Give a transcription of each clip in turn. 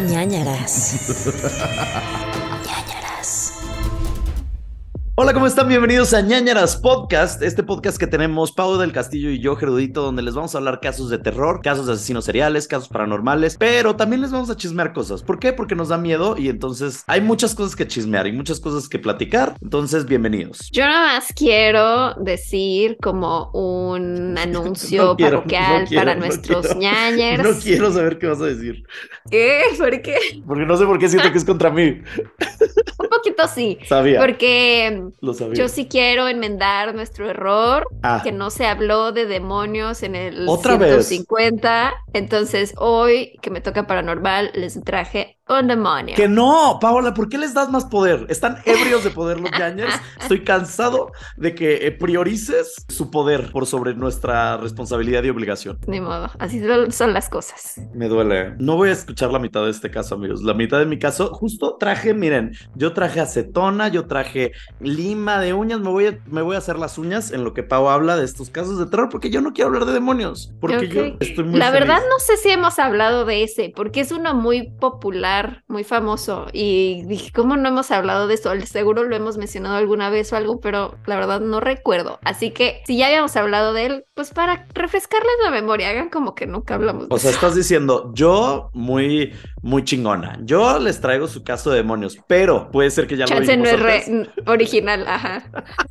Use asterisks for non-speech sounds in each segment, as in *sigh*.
ñañaras. *laughs* Hola, ¿cómo están? Bienvenidos a ñañaras Podcast, este podcast que tenemos Pau del Castillo y yo, Gerudito, donde les vamos a hablar casos de terror, casos de asesinos seriales, casos paranormales, pero también les vamos a chismear cosas. ¿Por qué? Porque nos da miedo y entonces hay muchas cosas que chismear y muchas cosas que platicar. Entonces, bienvenidos. Yo nada más quiero decir como un *laughs* anuncio No quiero, parroquial no quiero, para no nuestros quiero. ñañers. No quiero saber qué vas a decir, ¿Qué? ¿Por qué? porque no sé por qué siento que es contra mí. *laughs* Un poquito sí. Sabía, Porque lo sabía. yo sí quiero enmendar nuestro error, Ah. que no se habló de demonios en el ¿Otra vez? 150. Entonces hoy, que me toca paranormal, les traje un demonio. Que no, Paola, ¿por qué les das más poder? Están ebrios de poder los ñañers. Estoy cansado de que eh, priorices su poder por sobre nuestra responsabilidad y obligación. Ni modo, así son- las cosas. Me duele. No voy a escuchar la mitad de este caso, amigos. La mitad de mi caso, justo traje, miren, yo traje acetona, yo traje lima de uñas, me voy a, me voy a hacer las uñas en lo que Pau habla de estos casos de terror, porque yo no quiero hablar de demonios, porque yo estoy muy La feliz. verdad no sé si hemos hablado de ese, porque es uno muy popular, muy famoso. Y dije, ¿cómo no hemos hablado de eso? Seguro lo hemos mencionado alguna vez o algo, pero la verdad no recuerdo. Así que si ya habíamos hablado de él, pues para refrescarles la memoria, hagan como que nunca hablamos de O sea, eso. estás diciendo, yo muy, muy chingona. Yo les traigo su caso de demonios, pero puede ser que ya lo Chance no vimos es re- antes. *laughs* original, ajá.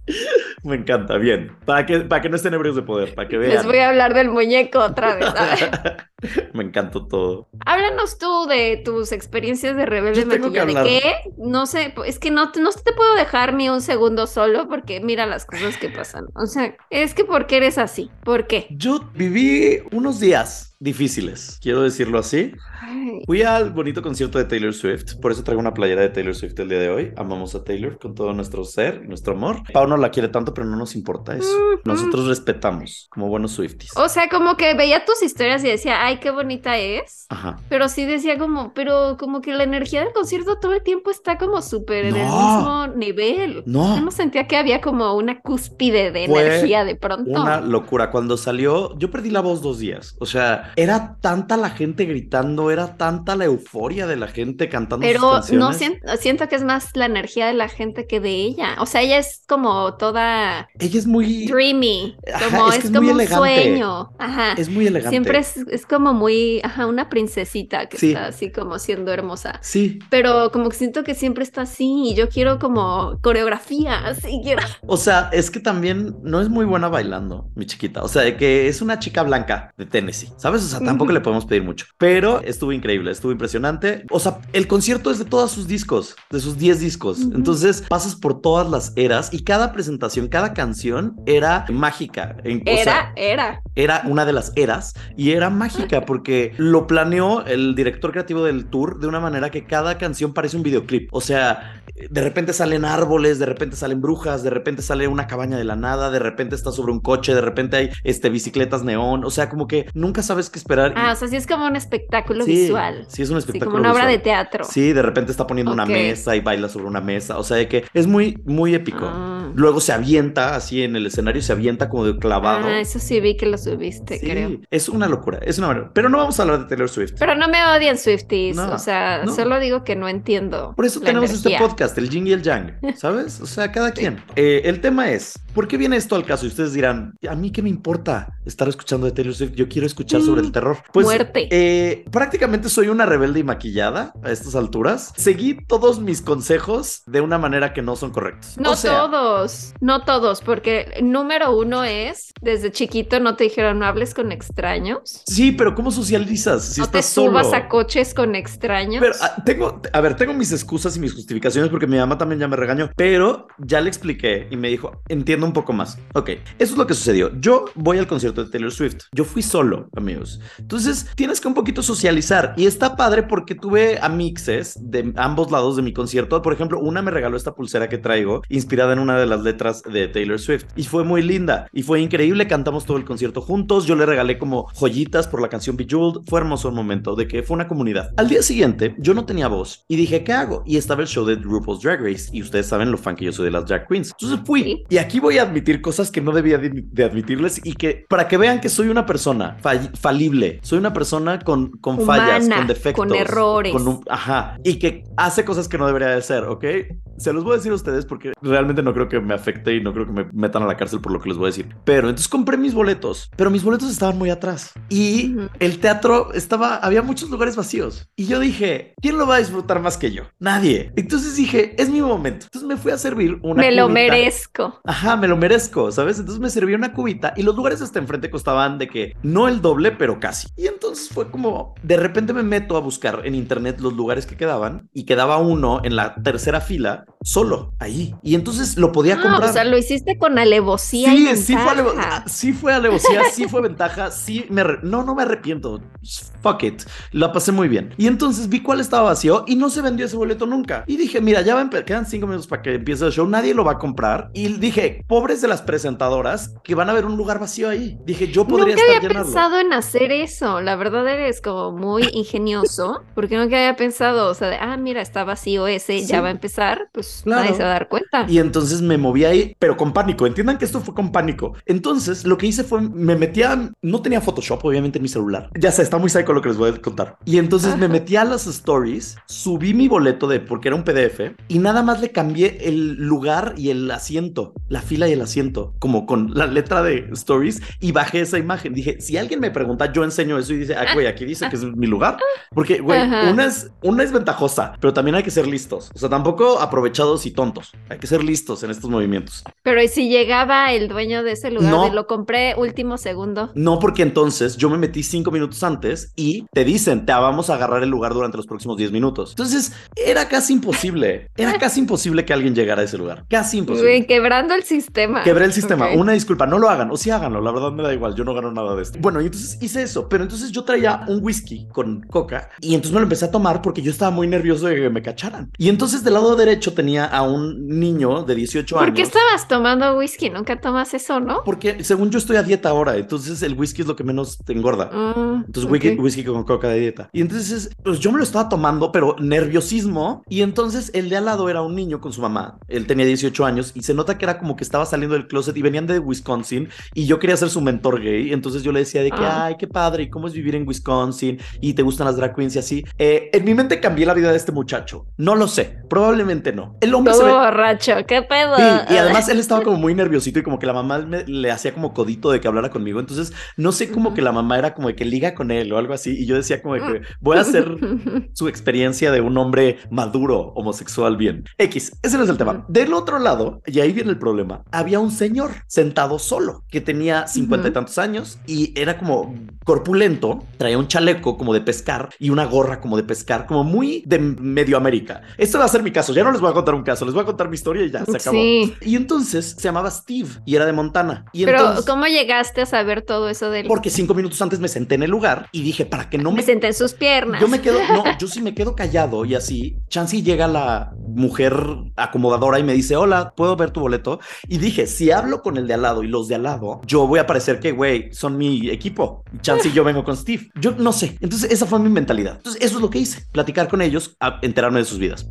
*laughs* Me encanta, bien. Para que, para que no estén ebrios de poder, para que Les vean. voy a hablar del muñeco otra vez. *laughs* *laughs* Me encantó todo. Háblanos tú de tus experiencias de rebelde hablar. ¿De qué? No sé, es que no, no te puedo dejar ni un segundo solo porque mira las cosas que pasan. O sea, es que ¿por qué eres así? ¿Por qué? Yo viví unos días difíciles, quiero decirlo así. Fui al bonito concierto de Taylor Swift, por eso traigo una playera de Taylor Swift el día de hoy. Amamos a Taylor con todo nuestro ser nuestro amor. Pau no la quiere tanto, pero no nos importa eso. Nosotros respetamos como buenos Swifties. O sea, como que veía tus historias y decía, ay, qué bonita es. Ajá. Pero sí decía como, pero como que la energía del concierto todo el tiempo está como súper en el mismo nivel. No. Yo no sentía que había como una cúspide de Fue energía de pronto. Una locura. Cuando salió, yo perdí la voz dos días. O sea, era tanta la gente gritando, era tanta la euforia de la gente cantando sus Pero no canciones. siento, siento que es más la energía de la gente que de ella. O sea, ella es como toda Ella es muy, dreamy, Ajá, como es es, que es muy como un elegante. sueño. Ajá. es muy elegante. Siempre es, es como muy, ajá, una princesita que Sí. está así como siendo hermosa. Sí, Pero como que siento que siempre está así y yo quiero como coreografía, así quiero. *laughs* O sea, es que también no es muy buena bailando, mi chiquita. O sea, de que es una chica blanca de Tennessee, ¿sabes? O sea, tampoco le podemos pedir mucho. Pero estuvo increíble, estuvo impresionante. O sea, el concierto es de todos sus discos, de sus 10 discos. Entonces pasas por todas las eras y cada presentación, cada canción era mágica. En- o sea, Era, era. era una de las eras y era mágica porque lo planeó el director creativo del tour de una manera que cada canción parece un videoclip. O sea, de repente salen árboles, de repente salen brujas, de repente sale una cabaña de la nada, de repente está sobre un coche, de repente hay este, bicicletas neón. O sea, como que nunca sabes qué esperar. Ah, o sea, sí es como un espectáculo sí, visual. Sí, es un Sí, espectáculo. como una obra de teatro. Sí, de repente está poniendo una mesa y baila sobre una mesa. O sea, de que es muy, muy épico. Ah. Luego se avienta así en el escenario, se avienta como de clavado. Ah, eso sí vi que lo subiste, Sí, creo. es una locura, es una locura. Pero no vamos a hablar de Taylor Swift. Pero no me odian Swifties, No, o sea, no. solo digo que no entiendo. Por eso tenemos este podcast, el Jing y el Yang, *laughs* ¿sabes? O sea, cada quien. Eh, el tema es, ¿por qué viene esto al caso? Y ustedes dirán, ¿a mí qué me importa estar escuchando de Taylor Swift? Yo quiero escuchar sobre el Mm, terror. Pues, muerte. eh, prácticamente soy una rebelde y maquillada a estas alturas. Seguí todos mis consejos de una manera que no son correctos. No O sea, todos, no todos, porque número uno es, desde chiquito no te dijeron no hables con extraños, Sí, pero ¿cómo socializas si no te solo? subas a coches con extraños. Pero ah, tengo, a ver, tengo mis excusas y mis justificaciones porque mi mamá también ya me regañó, pero ya le expliqué y me dijo, entiendo un poco más. Ok, eso es lo que sucedió. Yo voy al concierto de Taylor Swift. Yo fui solo, amigos. Entonces, tienes que un poquito socializar y está padre porque tuve a mixes de ambos lados de mi concierto. Por ejemplo, una me regaló esta pulsera que traigo, inspirada en una de las letras de Taylor Swift. Y fue muy linda y fue increíble. Cantamos todo el concierto juntos. Yo le regalé como joyitas por la canción Bejeweled. Fue hermoso el momento de que fue una comunidad. Al día siguiente, yo no tenía voz y dije, ¿qué hago? Y estaba el show de RuPaul's Drag Race y ustedes saben lo fan que yo soy de las drag queens. Entonces fui y aquí voy a admitir cosas que no debía de, de admitirles y que para que vean que soy una persona fall- falible, soy una persona con, con fallas, con defectos, con errores. con un- ajá, y que hace cosas que no debería de ser, ¿ok? Se los voy a decir a ustedes porque realmente no creo que me afecte y no creo que me metan a la cárcel por lo que les voy a decir. Pero entonces compré mis boletos, pero mis boletos estaban muy atrás y Ujú. el teatro estaba, había muchos lugares vacíos. Y yo dije, ¿quién lo va a disfrutar más que yo? Nadie. Entonces dije, es mi momento. Entonces me fui a servir una Me lo cubita. merezco. Ajá, me lo merezco, ¿sabes? Entonces me serví una cubita y los lugares hasta enfrente costaban de que no el doble, pero casi. Y entonces fue como, de repente me meto a buscar en internet los lugares que quedaban y quedaba uno en la tercera fila solo ahí. Y entonces lo podía Ah, comprar. o sea, lo hiciste con alevosía Sí, y sí fue, alevo- ventaja. ah, sí fue alevosía, sí fue *laughs* ventaja, sí me... No, no me arrepiento. Fuck it. La pasé muy bien. Y entonces vi cuál estaba vacío y no se vendió ese boleto nunca. Y dije, mira, ya va quedan cinco minutos para que empiece el show, nadie lo va a comprar. Y dije, pobres de las presentadoras que van a ver un lugar vacío ahí. Dije, yo podría Nunca estar había llenarlo. pensado en hacer eso. La verdad eres como muy ingenioso. Porque nunca había pensado, o sea, de, ah, mira, está vacío ese, Sí. ya va a empezar. Pues Claro. nadie se va a dar cuenta. Y entonces me moví ahí, pero con pánico. Entiendan que esto fue con pánico. Entonces lo que hice fue, me metía, no tenía Photoshop, obviamente, en mi celular. Ya sé, está muy psycho lo que les voy a contar. Y entonces me Ajá. metí a las stories, subí mi boleto de, porque era un PDF, y nada más le cambié el lugar y el asiento, la fila y el asiento, como con la letra de stories, y bajé esa imagen. Dije, si alguien me pregunta, yo enseño eso y dice, ah, güey, aquí dice que es mi lugar. Porque, güey, Ajá. una es, una es ventajosa, pero también hay que ser listos. O sea, tampoco aprovechados y tontos. Hay que ser listos en estos movimientos. Pero ¿y si llegaba el dueño de ese lugar No. de lo compré último segundo? No porque entonces yo me metí cinco minutos antes y te dicen, te vamos a agarrar el lugar durante los próximos 10 minutos. Entonces, era casi imposible. Era *laughs* casi imposible que alguien llegara a ese lugar. Casi imposible. Güey, quebrando el sistema. Quebré el sistema. Una disculpa, no lo hagan. O sí háganlo, la verdad me da igual. Yo no gano nada de esto. Bueno, y entonces hice eso. Pero entonces yo traía un whisky con coca y entonces me lo empecé a tomar porque yo estaba muy nervioso de que me cacharan. Y entonces del lado derecho tenía a un niño de 18 años. ¿Por qué estabas tomando whisky? Nunca tomas eso, ¿no? Porque según yo estoy a dieta ahora, entonces el whisky es lo que menos te engorda. Mm, Entonces, ok. whisky, whisky con coca de dieta. Y entonces, pues yo me lo estaba tomando, pero nerviosismo. Y entonces el de al lado era un niño con su mamá. Él tenía 18 años y se nota que era como que estaba saliendo del closet y venían de Wisconsin. Y yo quería ser su mentor gay. Entonces yo le decía de que, Ah. ay, qué padre, ¿y cómo es vivir en Wisconsin? Y te gustan las drag queens y así. Eh, en mi mente cambié la vida de este muchacho. No lo sé, probablemente no. El hombre se ve. borracho, ¿qué pedo? Sí, y además *laughs* él estaba como muy nerviosito y como que la mamá me- le hacía como codito de que hablara conmigo. Entonces, no sé, como Ujú. que la mamá era como de que liga con él o algo así. Y yo decía como de que voy a hacer *laughs* su experiencia de un hombre maduro, homosexual bien. X, ese no es el tema. Del otro lado, y ahí viene el problema, había un señor sentado solo que tenía cincuenta y Ujú. tantos años y era como corpulento, traía un chaleco como de pescar y una gorra como de pescar, como muy de medio América. Este va a ser mi caso, ya no les voy a contar un caso, les voy a contar mi historia y ya se acabó. Sí. Y entonces se llamaba Steve y era de Montana. Y Pero, entonces, ¿cómo llegaste a saber todo eso de él? porque cinco minutos antes me senté en el lugar y dije, para que no me me senté en sus piernas. yo me quedo, no, *laughs* yo sí me quedo callado y así. Chansey llega la mujer acomodadora y me dice, hola, ¿puedo ver tu boleto? Y dije, si hablo con el de al lado y los de al lado, yo voy a parecer que, güey, son mi equipo. Chansey y yo vengo con Steve. Yo no sé. Entonces, esa fue mi mentalidad. Entonces, eso es lo que hice. Platicar con ellos, enterarme de sus vidas.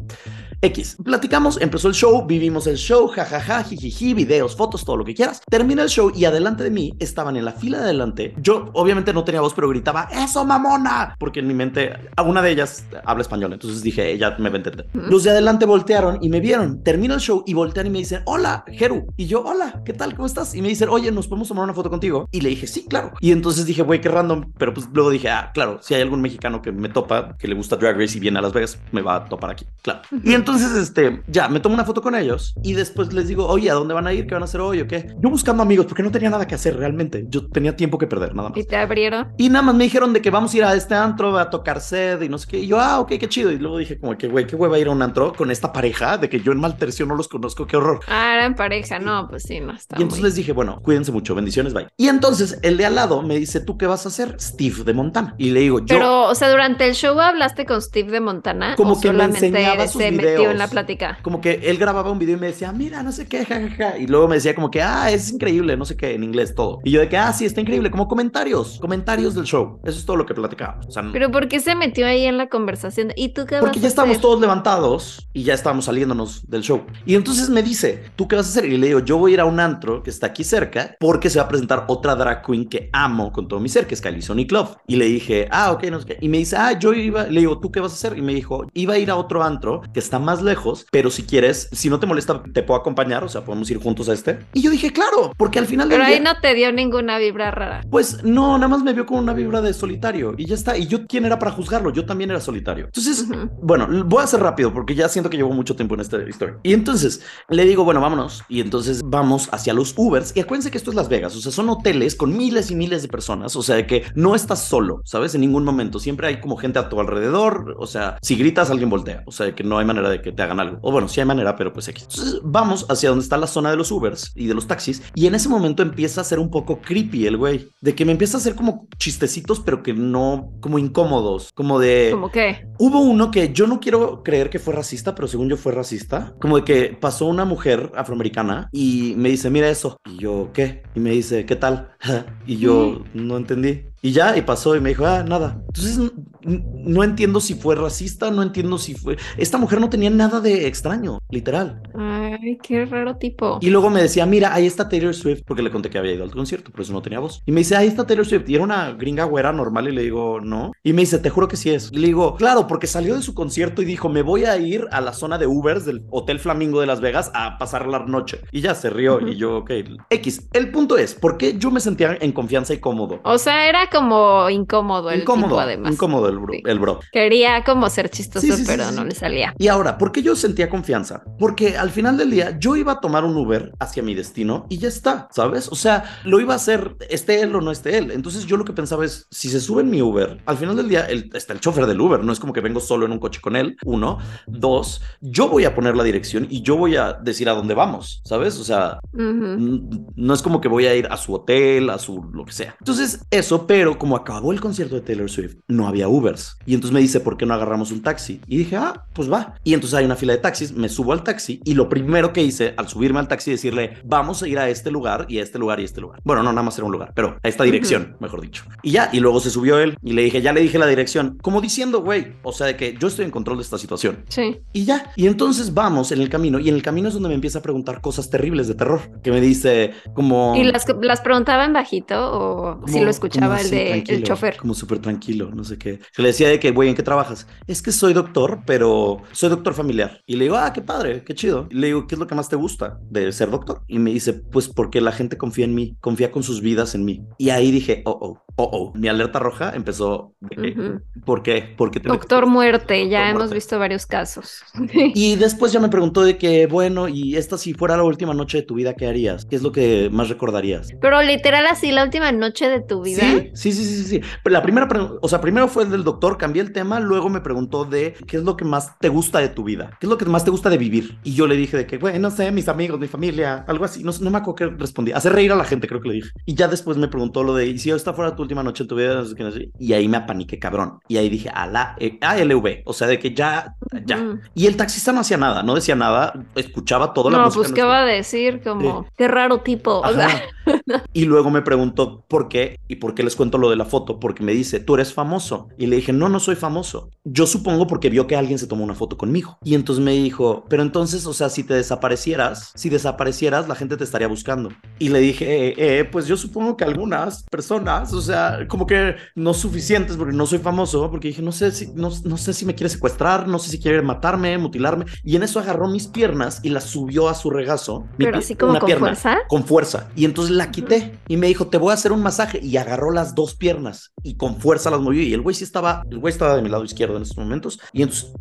X. Platicamos, empezó el show, vivimos el show, jajaja, jijiji, videos, fotos, todo lo que quieras. Termina el show y adelante de mí estaban en la fila de adelante. Yo obviamente no tenía voz, pero gritaba, ¡Eso, mamona! Porque en mi mente, a una de ellas habla español, entonces dije, ella me va a entender. Los de adelante voltearon y me vieron. Termina el show y voltean y me dicen, hola, Jeru. Y yo, hola, ¿qué tal? ¿Cómo estás? Y me dicen, oye, ¿nos podemos tomar una foto contigo? Y le dije, sí, claro. Y entonces dije, güey, qué random. Pero pues luego dije, ah, claro, si hay algún mexicano que me topa, que le gusta Drag Race y viene a Las Vegas, me va a topar aquí, claro. Y entonces, este, ya, me tomo una foto con ellos y después les digo, oye, ¿a dónde van a ir? ¿Qué van a hacer hoy o qué? Yo buscando amigos porque no tenía nada que hacer realmente. Yo tenía tiempo que perder, nada más. Y te abrieron. Y nada más me dijeron de que vamos a ir a este antro a tocar sed y no sé qué. Y yo, ah, ok, qué chido. Y luego dije como que, güey, qué hueva ir a un antro con esta pareja de que yo en mal tercio no los conozco, qué horror. Ah, eran pareja. No, pues sí, no está Y entonces muy- les dije, bueno, cuídense mucho, bendiciones, bye. Y entonces el de al lado me dice, ¿tú qué vas a hacer? Steve de Montana. Y le digo, yo... Pero, o sea, durante el show hablaste con Steve de Montana. Como ¿O que me enseñaba sus videos. En la plática? Como que él grababa un video y me decía, mira, no sé qué, jajaja. Y luego me decía como que, ah, es increíble, no sé qué, en inglés todo. Y yo de que, ah, sí, está increíble, como comentarios, comentarios del show. Eso es todo lo que platicábamos. O sea, Pero ¿por qué se metió ahí en la conversación? ¿Y tú qué porque vas ya a estábamos todos levantados y ya estábamos saliéndonos del show. Y entonces me dice, ¿tú qué vas a hacer? Y le digo, yo voy a ir a un antro que está aquí cerca porque se va a presentar otra drag queen que amo con todo mi ser, que es Kylie Sonic Love. Y le dije, ah, ok, no sé qué. Y me dice, ah, yo iba, le digo, ¿tú qué vas a hacer? Y me dijo, iba a ir a otro antro que está más lejos, pero si quieres, si no te molesta, te puedo acompañar, o sea, podemos ir juntos a este. Y yo dije, claro, porque al final del Pero ahí día- no te dio ninguna vibra rara. pues no, nada más me vio con una vibra de solitario y ya está. Y yo, ¿quién era para juzgarlo? Yo también era solitario. Entonces, Ujú. bueno, voy a hacer rápido porque ya siento que llevo mucho tiempo en esta historia. Y entonces le digo, bueno, vámonos. Y entonces vamos hacia los Ubers. Y acuérdense que esto es Las Vegas, o sea, son hoteles con miles y miles de personas. O sea, de que no estás solo, ¿sabes? En ningún momento. Siempre hay como gente a tu alrededor. O sea, si gritas, alguien voltea. O sea, de que no hay manera de que te hagan algo. O bueno, sí hay manera, pero pues aquí. Entonces vamos hacia donde está la zona de los Ubers y de los taxis. Y en ese momento empieza a ser un poco creepy el güey. De que me empieza a hacer como chistecitos, pero que no, como incómodos. Como de. ¿Cómo qué? Hubo uno que yo no quiero creer que fue racista, pero según yo fue racista. Como de que pasó una mujer afroamericana y me dice, mira eso. Y yo, ¿qué? Y me dice, ¿qué tal? *laughs* Y yo no entendí. Y ya, y pasó y me dijo, ah, nada. Entonces, no entiendo si fue racista, no entiendo si fue... Esta mujer no tenía nada de extraño, literal. Ay, qué raro tipo. Y luego me decía, mira, ahí está Taylor Swift, porque le conté que había ido al concierto, por eso no tenía voz. Y me dice, ahí está Taylor Swift. Y era una gringa güera normal y le digo, no. Y me dice, te juro que sí es. Y le digo, claro, porque salió de su concierto y dijo, me voy a ir a la zona de Ubers del Hotel Flamingo de Las Vegas a pasar la noche. Y ya se rió Ujú. y yo, ok. X, el punto es, ¿por qué yo me sentía en confianza y cómodo? O sea, era como incómodo el incómodo, tipo además. incómodo el bro, Sí. el bro. Quería como ser chistoso, Sí, sí, sí, pero no le salía. Y ahora, ¿por qué yo sentía confianza? Porque al final del día yo iba a tomar un Uber hacia mi destino y ya está, ¿sabes? O sea, lo iba a hacer, esté él o no esté él. Entonces yo lo que pensaba es, si se sube en mi Uber, al final del día el- está el chofer del Uber, no es como que vengo solo en un coche con él, uno. Dos, yo voy a poner la dirección y yo voy a decir a dónde vamos, ¿sabes? O sea, no es como que voy a ir a su hotel, a su lo que sea. Entonces, eso, pero como acabó el concierto de Taylor Swift, no había Ubers. Y entonces me dice, ¿por qué no agarramos un taxi? Y dije, ah, pues va. Y entonces hay una fila de taxis, me subo al taxi y lo primero que hice al subirme al taxi decirle, vamos a ir a este lugar y a este lugar y a este lugar. Bueno, no, nada más era un lugar, pero a esta dirección, mejor dicho. Y ya, y luego se subió él y le dije, ya le dije la dirección, como diciendo, güey, o sea, de que yo estoy en control de esta situación. Sí. Y ya. Y entonces vamos en el camino. Y en el camino es donde me empieza a preguntar cosas terribles de terror. Que me dice como... ¿Y las, las preguntaba en bajito o si como- lo escuchaba el así, de el chofer? Como súper tranquilo, no sé qué. Yo le decía de que, güey, ¿en qué trabajas? Es que soy doctor, pero soy doctor familiar. Y le digo, ah, qué padre, qué chido. Y le digo, ¿qué es lo que más te gusta de ser doctor? Y me dice, pues porque la gente confía en mí, confía con sus vidas en mí. Y ahí dije, oh, oh, oh, oh. Mi alerta roja empezó. de que, Ujú. ¿Por qué? ¿Por qué te metes Doctor muerte, ya Doctor hemos muerte. visto varios casos. Y después ya me preguntó de que, bueno, y esta si fuera la última noche de tu vida, ¿qué harías? ¿Qué es lo que más recordarías? Pero literal así, la última noche de tu vida. Sí, sí, sí, sí, sí. Pero la primera, pregunta, o sea, primero fue el del doctor, cambié el tema, luego me preguntó de qué es lo que más te gusta de tu vida, qué es lo que más te gusta de vivir. Y yo le dije de que, güey, no sé, mis amigos, mi familia, algo así. No, no me acuerdo qué respondí. Hacer reír a la gente, creo que le dije. Y ya después me preguntó lo de, ¿y si esta fuera tu última noche de tu vida? No qué, no. Y ahí me apaniqué, cabrón. Y ahí dije, a la eh, ALV, o sea, de que ya, ya. Y el taxista no hacía nada, no decía nada, escuchaba toda la No, música. pues en qué nuestro- va a decir, como, qué raro tipo. O sea, Ajá. Y luego me preguntó por qué y por qué les cuento lo de la foto, porque me dice, tú eres famoso. Y le dije, no, no soy famoso. Yo supongo porque vio que alguien se tomó una foto conmigo. Y entonces me dijo, pero entonces, o sea, si te desaparecieras, si desaparecieras, la gente te estaría buscando. Y le dije, eh, eh, pues yo supongo que algunas personas, o sea, como que no suficientes porque no soy famoso, porque dije, no sé si, no, no sé si me quiere secuestrar, no sé si quiere matarme, mutilarme. Y en eso agarró mis piernas y las subió a su regazo. Pero así como una con pierna fuerza. con fuerza. Y entonces la quité y me dijo, te voy a hacer un masaje. Y agarró dos piernas y con fuerza las movió. Y el güey sí estaba, el güey estaba de mi lado izquierdo en estos momentos. Y entonces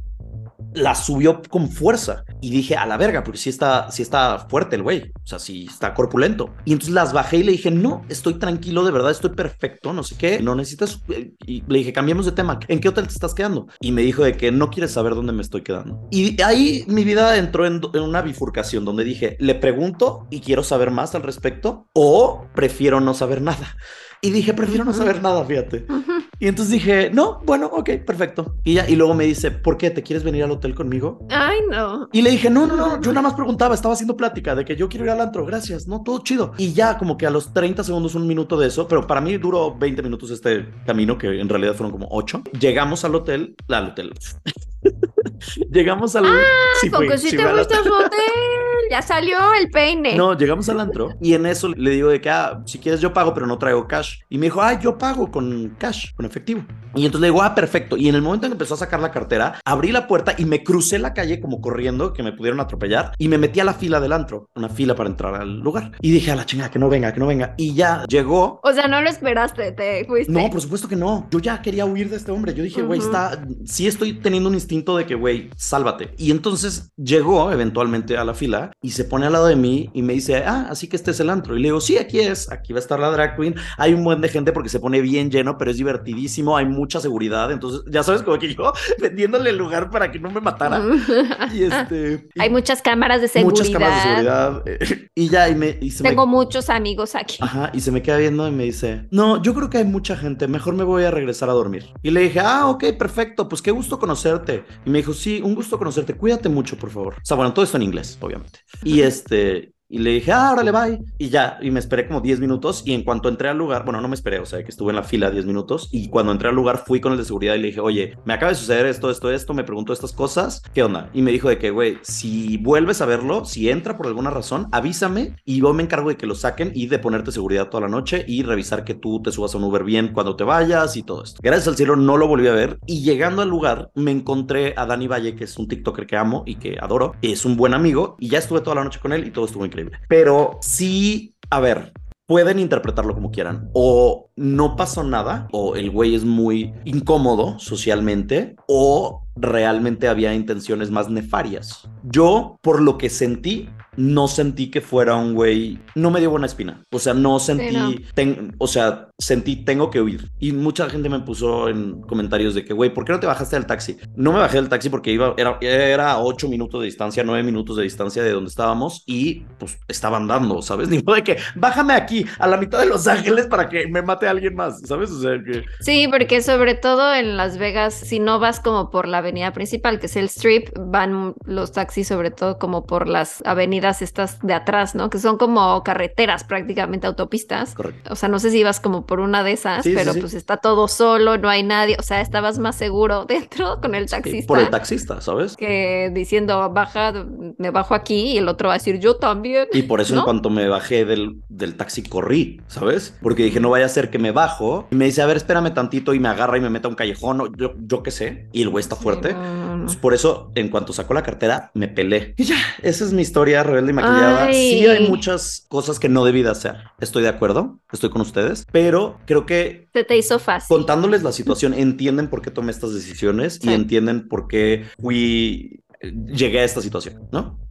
la subió con fuerza. Y dije, a la verga, porque sí está, sí está fuerte el güey. O sea, sí está corpulento. Y entonces las bajé y le dije, no, estoy tranquilo, de verdad, estoy perfecto, no sé qué. No necesitas. Y le dije, cambiemos de tema. ¿En qué hotel te estás quedando? Y me dijo de que no quieres saber dónde me estoy quedando. Y ahí mi vida entró en, en una bifurcación donde dije, le pregunto y quiero saber más al respecto o prefiero no saber nada. Y dije, prefiero no saber nada, fíjate. Y entonces dije, no, bueno, ok, perfecto. Y ya, y luego me dice, ¿por qué? ¿Te quieres venir al hotel conmigo? Ay, no. Y le dije, no, no, no, yo nada más preguntaba, estaba haciendo plática de que yo quiero ir al antro, gracias, no, todo chido. Y ya como que a los 30 segundos, un minuto de eso, pero para mí duró 20 minutos este camino, que en realidad fueron como 8. Llegamos al hotel, al hotel. *laughs* llegamos al... Ah, sí, porque si te gusta al hotel, ya salió el peine. No, llegamos al antro y en eso le digo de que, ah, si quieres yo pago, pero no traigo cash. Y me dijo, ah, yo pago con cash, con efectivo. Y entonces le digo, ah, perfecto. Y en el momento en que empezó a sacar la cartera, abrí la puerta y me crucé la calle como corriendo, que me pudieron atropellar, y me metí a la fila del antro, una fila para entrar al lugar. Y dije, a la chingada, que no venga, que no venga. Y ya llegó. O sea, no lo esperaste, te fuiste. No, por supuesto que no. Yo ya quería huir de este hombre. Yo dije, güey, está, sí estoy teniendo un instinto de que, güey, sálvate. Y entonces llegó eventualmente a la fila y se pone al lado de mí y me dice, ah, así que este es el antro. Y le digo, sí, aquí es, aquí va a estar la drag queen. Hay un buen de gente porque se pone bien lleno, pero es divertidísimo, hay mucha seguridad. Entonces, ya sabes, como que yo *laughs* vendiéndole el lugar para que no me matara. y este... *laughs* hay muchas cámaras de seguridad. Muchas cámaras de seguridad. Eh, *laughs* y ya, y, me, y se Tengo muchos amigos aquí. Ajá, y se me queda viendo y me dice, no, yo creo que hay mucha gente, mejor me voy a regresar a dormir. Y le dije, ah, ok, perfecto, pues qué gusto conocerte. Y me dijo, sí, un gusto conocerte, cuídate mucho, por favor. O sea, bueno, todo esto en inglés, obviamente. Y este, y le dije, ah, órale, bye. Y ya, y me esperé como 10 minutos. Y en cuanto entré al lugar, bueno, no me esperé, o sea, que estuve en la fila 10 minutos. Y cuando entré al lugar, fui con el de seguridad y le dije, oye, me acaba de suceder esto, esto, esto. Me preguntó estas cosas. ¿Qué onda? Y me dijo de que, güey, si vuelves a verlo, si entra por alguna razón, avísame y yo me encargo de que lo saquen y de ponerte seguridad toda la noche y revisar que tú te subas a un Uber bien cuando te vayas y todo esto. Gracias al cielo no lo volví a ver. Y llegando al lugar, me encontré a Dani Valle, que es un TikToker que amo y que adoro. Es un buen amigo y ya estuve toda la noche con él y todo estuvo increíble. Pero sí, a ver, pueden interpretarlo como quieran. O no pasó nada, o el güey es muy incómodo socialmente, o realmente había intenciones más nefarias. Yo, por lo que sentí, no sentí que fuera un güey, no me dio buena espina. O sea, no sentí, o sea, sentí tengo que huir. Y mucha gente me puso en comentarios de que, güey, ¿por qué no te bajaste del taxi? No me bajé del taxi porque iba, era, era a 8 minutos de distancia, 9 minutos de distancia de donde estábamos y pues estaba andando, ¿sabes? *laughs* Ni modo de que bájame aquí a la mitad de Los Ángeles para que me mate a alguien más, ¿sabes? O sea, que... Sí, porque sobre todo en Las Vegas, si no vas como por la avenida principal, que es el Strip, van los taxis sobre todo como por las avenidas estas de atrás, ¿no? Que son como carreteras prácticamente, autopistas. Correcto. O sea, no sé si ibas como por una de esas, pero pues está todo solo, no hay nadie, o sea, estabas más seguro *laughs* dentro con el taxista. por el taxista, ¿sabes? Que diciendo, baja, me bajo aquí y el otro va a decir, yo también. Y por eso en cuanto me bajé del, del taxi corrí, ¿sabes? Porque dije, no vaya a ser que me bajo y me dice, a ver, espérame tantito y me agarra y me mete a un callejón, o yo, yo qué sé, y el güey está fuerte. Pues por eso, en cuanto sacó la cartera, me pelé. Y ya, esa es mi historia rebelde y maquillada. Sí hay muchas cosas que no debí de hacer. Estoy de acuerdo, estoy con ustedes, pero creo que... Se te hizo fácil. Contándoles la situación, entienden por qué tomé estas decisiones y entienden por qué fui... Llegué a esta situación, ¿no?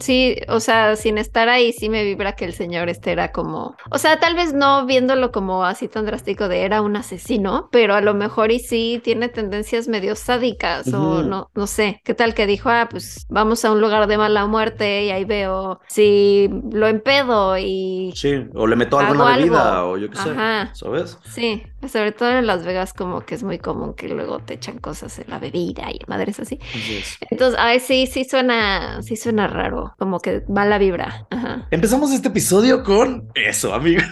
Sí, o sea, sin estar ahí sí me vibra que el señor este era como, o sea, tal vez no viéndolo como así tan drástico de era un asesino, pero a lo mejor y sí tiene tendencias medio sádicas o no, no sé, qué tal que dijo, ah, pues vamos a un lugar de mala muerte y ahí veo si lo empedo y... Sí, o le meto algo en la bebida o yo qué sé, ¿sabes? Sí, sobre todo en Las Vegas como que es muy común que luego te echan cosas en la bebida y madres así. Entonces, ay, sí, sí suena, sí suena raro, como que va la vibra. Empezamos este episodio con eso, amigos.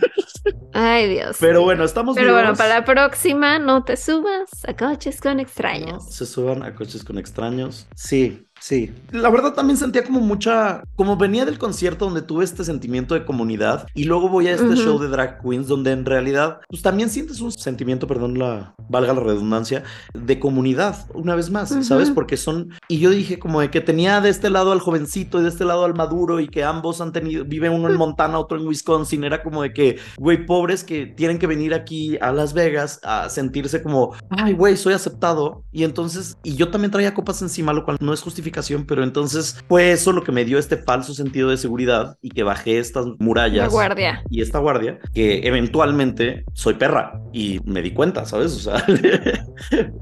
Ay, Dios. Pero bueno, estamos Pero bueno, para la próxima no te subas a coches con extraños. se suban a coches con extraños. Sí, Sí, la verdad también sentía como mucha, como venía del concierto donde tuve este sentimiento de comunidad y luego voy a este show de drag queens donde en realidad pues también sientes un sentimiento, perdón la, valga la redundancia, de comunidad una vez más, ¿sabes? Porque son, y yo dije como de que tenía de este lado al jovencito y de este lado al maduro y que ambos han tenido, vive uno en Montana, otro en Wisconsin, era como de que, güey, pobres que tienen que venir aquí a Las Vegas a sentirse como, ay, güey, soy aceptado y entonces, y yo también traía copas encima, lo cual no es justificado pero entonces fue eso lo que me dio este falso sentido de seguridad y que bajé estas murallas. La guardia. Y esta guardia, que eventualmente soy perra y me di cuenta, ¿sabes? O sea, *laughs*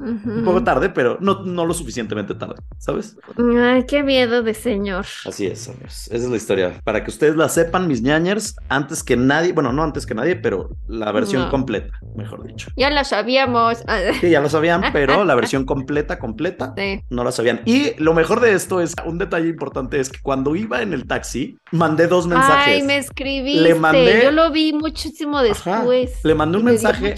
un poco tarde, pero no, no lo suficientemente tarde, ¿sabes? Ay, qué miedo de señor. Así es, amigos. Esa es la historia. Para que ustedes la sepan, mis ñañers, antes que nadie, bueno, no antes que nadie, pero la versión No. completa, mejor dicho. Ya lo sabíamos. Sí, ya lo sabían, *laughs* pero la versión completa, completa, Sí. no la sabían. Y lo mejor de esto es, un detalle importante es que cuando iba en el taxi, mandé dos mensajes. Ay, me escribiste. Le mandé- Yo lo vi muchísimo Ajá. después. Le mandé un me mensaje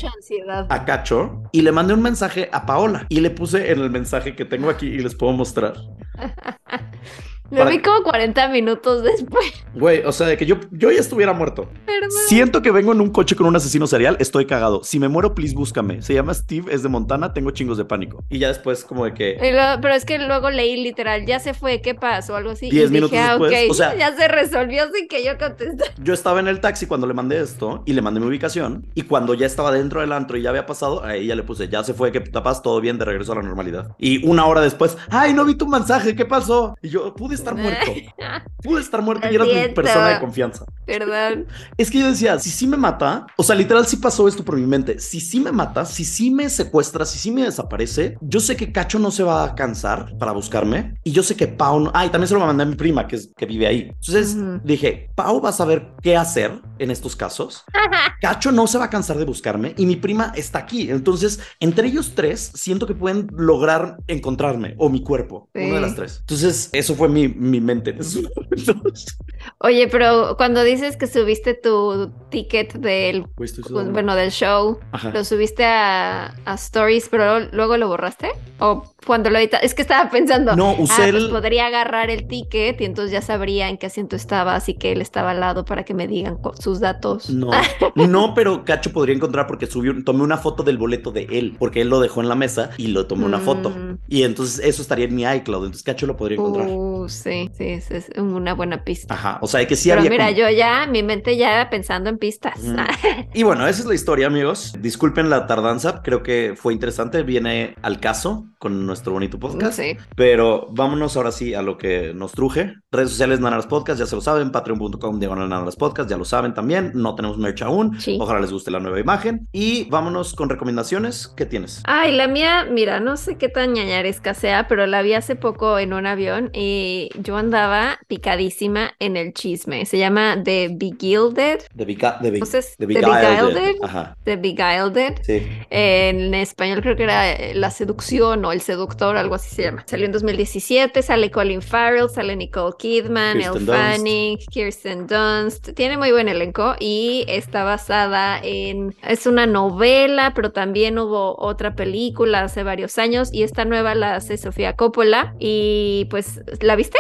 a Cacho y le mandé un mensaje a Paola y le puse en el mensaje que tengo aquí y les puedo mostrar. *laughs* Lo vi como 40 minutos después. *laughs* Güey, o sea, de que yo, yo ya estuviera muerto. Perdón. Siento que vengo en un coche con un asesino serial, estoy cagado. Si me muero, please búscame. Se llama Steve, es de Montana, tengo chingos de pánico. Y ya después como de que... Pero es que luego leí literal, ya se fue, ¿qué pasó? Algo así. Diez y minutos dije, ah, después, ok, o sea- ya se resolvió sin que yo contestara. *laughs* Yo estaba en el taxi cuando le mandé esto y le mandé mi ubicación. Y cuando ya estaba dentro del antro y ya había pasado, a ella le puse, ya se fue, que tapas, todo bien, de regreso a la normalidad. Y una hora después, ay, no vi tu mensaje, ¿qué pasó? Y yo, pude estar muerto. *laughs* Pude estar muerto y Lo eras mi siento. persona de confianza. Perdón. Es que yo decía, si sí me mata, o sea, literal sí pasó esto por mi mente. Si sí me mata, si sí me secuestra, si sí me desaparece, yo sé que Cacho no se va a cansar para buscarme. Y yo sé que Pau no. Ah, y también se lo mandé a mi prima, que, es, que vive ahí. Entonces Ujú. dije, Pau va a saber qué hacer en estos casos. *laughs* Cacho no se va a cansar de buscarme y mi prima está aquí. Entonces, entre ellos tres, siento que pueden lograr encontrarme o mi cuerpo, Sí. una de las tres. Entonces, eso fue mi, mi mente en esos momentos. Oye, pero cuando dices que subiste tu ticket del, pues, sudando. bueno, del show, Ajá. ¿lo subiste a, a Stories, pero luego lo borraste? ¿O cuando lo editaste? Es que estaba pensando, No, ah, usé pues el... podría agarrar el ticket y entonces ya sabría en qué asiento estaba, así que él estaba al lado para que me digan sus datos. No, *laughs* no, pero Cacho podría encontrar porque subió, tomé una foto del boleto de él, porque él lo dejó en la mesa y lo tomé una foto. Mm. Y entonces eso estaría en mi iCloud, entonces Cacho lo podría encontrar. Uh, sí, sí, es una buena pista. Ajá, o sea, que sí Pero había... mira, como- yo ya, mi mente ya pensando en pistas. *laughs* Y bueno, esa es la historia, amigos. Disculpen la tardanza, creo que fue interesante, viene al caso con nuestro bonito podcast. Sí. Pero vámonos ahora sí a lo que nos truje. Redes sociales Nanaras Podcast, ya se lo saben. Patreon.com diagonal Nanaras Podcast, ya lo saben también. No tenemos merch aún. Sí. Ojalá les guste la nueva imagen. Y vámonos con recomendaciones. ¿Qué tienes? Ay, la mía, mira, no sé qué tan ñañaresca sea, pero la vi hace poco en un avión y yo andaba picadísima en el chisme. Se llama The Begilded, The, Beca- the, Be- Entonces, The The Beguiled. Beguiled. Ajá, The Beguiled. sí. En español creo que era eh, La Seducción o El Seductor, algo así se llama. Salió en 2017, sale Colin Farrell, sale Nicole Kidman, Kirsten Elle. Fanning, Kirsten Dunst. Tiene muy buen elenco y está basada en... Es una novela, pero también hubo otra película hace varios años y esta nueva la hace Sofía Coppola y pues, ¿la viste?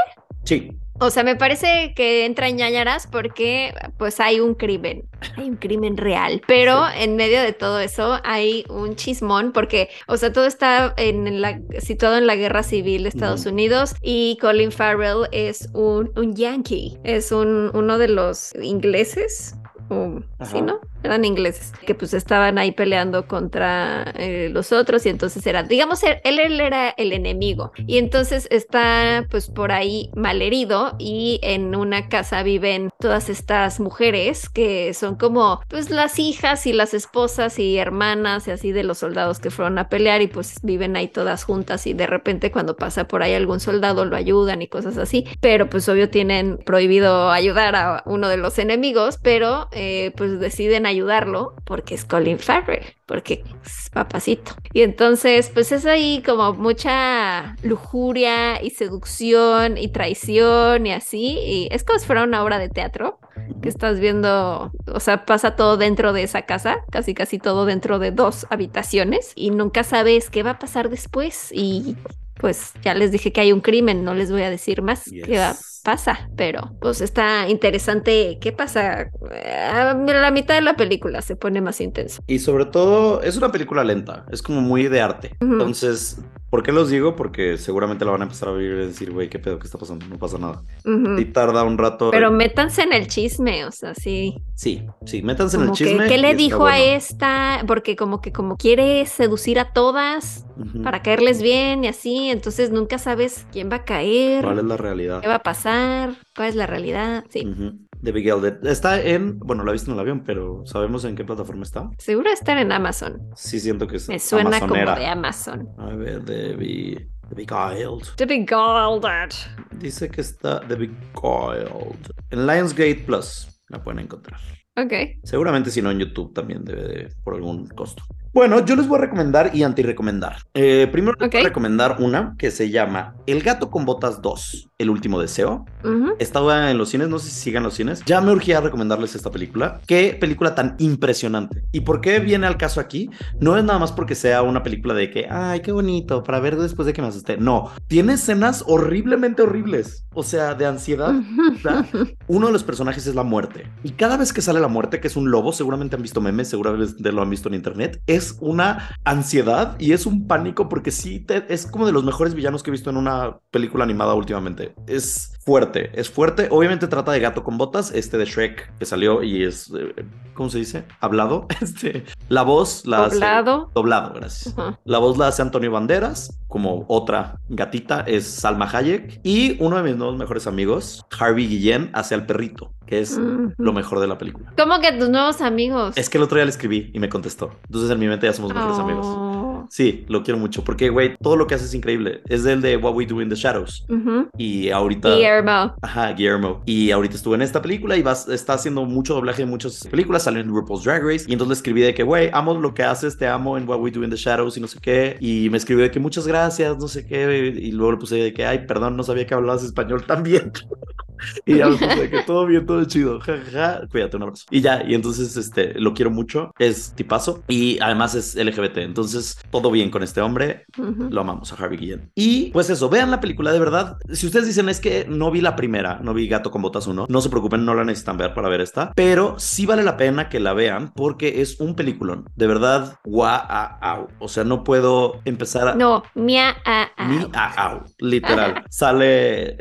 Sí. O sea, me parece que entra en ñañaras porque pues hay un crimen, hay un crimen real, pero en medio de todo eso hay un chismón porque, o sea, todo está en la, situado en la guerra civil de Estados. Unidos y Colin Farrell es un, un yankee, es un, uno de los ingleses. O- sí. ¿no? Eran ingleses que pues estaban ahí peleando contra eh, los otros y entonces era, digamos, él, él era el enemigo y entonces está pues por ahí malherido y en una casa viven todas estas mujeres que son como pues las hijas y las esposas y hermanas y así de los soldados que fueron a pelear y pues viven ahí todas juntas y de repente cuando pasa por ahí algún soldado lo ayudan y cosas así, pero pues obvio tienen prohibido ayudar a uno de los enemigos, pero eh, pues deciden ayudarlo porque es Colin Farrell, porque es papacito. Y entonces pues es ahí como mucha lujuria y seducción y traición y así, y es como si fuera una obra de teatro que estás viendo, o sea, pasa todo dentro de esa casa, casi casi todo dentro de dos habitaciones y nunca sabes qué va a pasar después y pues ya les dije que hay un crimen, no les voy a decir más qué va- Yes. Pasa, pero pues está interesante qué pasa. A la mitad de la película se pone más intenso. Y sobre todo, es una película lenta, es como muy de arte. Entonces, ¿por qué los digo? Porque seguramente la van a empezar a ver y decir, güey, ¿qué pedo? ¿Qué está pasando? No pasa nada. Y tarda un rato. Pero métanse en el chisme, o sea, sí. Sí, sí, métanse en el que, chisme. ¿qué le dijo a esta? Porque como que como quiere seducir a todas Ujú. para caerles bien y así, así, entonces nunca sabes quién va a caer, ¿Cuál es la realidad? qué va a pasar, cuál es la realidad. Sí, Ujú. The Big L Dead. Está en, bueno, la he visto en el avión, pero ¿sabemos en qué plataforma está? seguro estar en Amazon. Sí siento que es Me suena como amazonera. de Amazon. A ver, The Big, The Big Isle. To be golded. Dice que está The Big Isle. En Lionsgate Plus la pueden encontrar. Ok. Seguramente si no en YouTube también debe de, por algún costo. Bueno, yo les voy a recomendar y anti-recomendar. Eh, primero les voy Ok. a recomendar una que se llama El gato con botas 2, El último deseo. Ujú. Estaba en los cines, no sé si sigan los cines. Ya me urgía recomendarles esta película. Qué película tan impresionante. ¿Y por qué viene al caso aquí? No es nada más porque sea una película de que, ay, qué bonito, para ver después de que me asusté. No, tiene escenas horriblemente horribles. O sea, de ansiedad. Uno de los personajes es la muerte. Y cada vez que sale la muerte, que es un lobo, seguramente han visto memes, seguramente lo han visto en internet, es una ansiedad y es un pánico porque sí, te- es como de los mejores villanos que he visto en una película animada últimamente. Es fuerte, es fuerte. Obviamente trata de gato con botas, este de Shrek que salió y es, eh, ¿cómo se dice? Hablado. *laughs* Este, la voz la hace- Doblado. Doblado, gracias. La voz la hace Antonio Banderas, como otra gatita es Salma Hayek. Y uno de mis nuevos mejores amigos, Harvey Guillén, hace al perrito, que es lo mejor de la película. ¿Cómo que tus nuevos amigos? Es que el otro día le escribí y me contestó. Entonces en mi mente ya somos mejores amigos. Sí, lo quiero mucho, porque, güey, todo lo que hace es increíble. Es del de What We Do in the Shadows. Y ahorita... Guillermo. Ajá, Guillermo. Y ahorita estuvo en esta película y vas, está haciendo mucho doblaje en muchas películas, salió en RuPaul's Drag Race. Y entonces le escribí de que, güey, amo lo que haces, te amo en What We Do in the Shadows y no sé qué. Y me escribió de que muchas gracias, no sé qué. Y luego le puse de que, ay, perdón, no sabía que hablabas español *laughs* tan bien. Y ya me puse de que todo bien, todo chido. Ja, ja, ja. Cuídate, un abrazo. Y ya, y entonces este, lo quiero mucho. Es tipazo. Y además es LGBT. Entonces, todo bien con este hombre. Lo amamos a Harvey Guillén. Y pues eso, vean la película de verdad. Si ustedes dicen es que no vi la primera, no vi Gato con Botas 1, no se preocupen, no la necesitan ver para ver esta. Pero sí vale la pena que la vean porque es un peliculón. De verdad, guau. O sea, no puedo empezar a. No, mia a Ni a au, literal. Sale eh,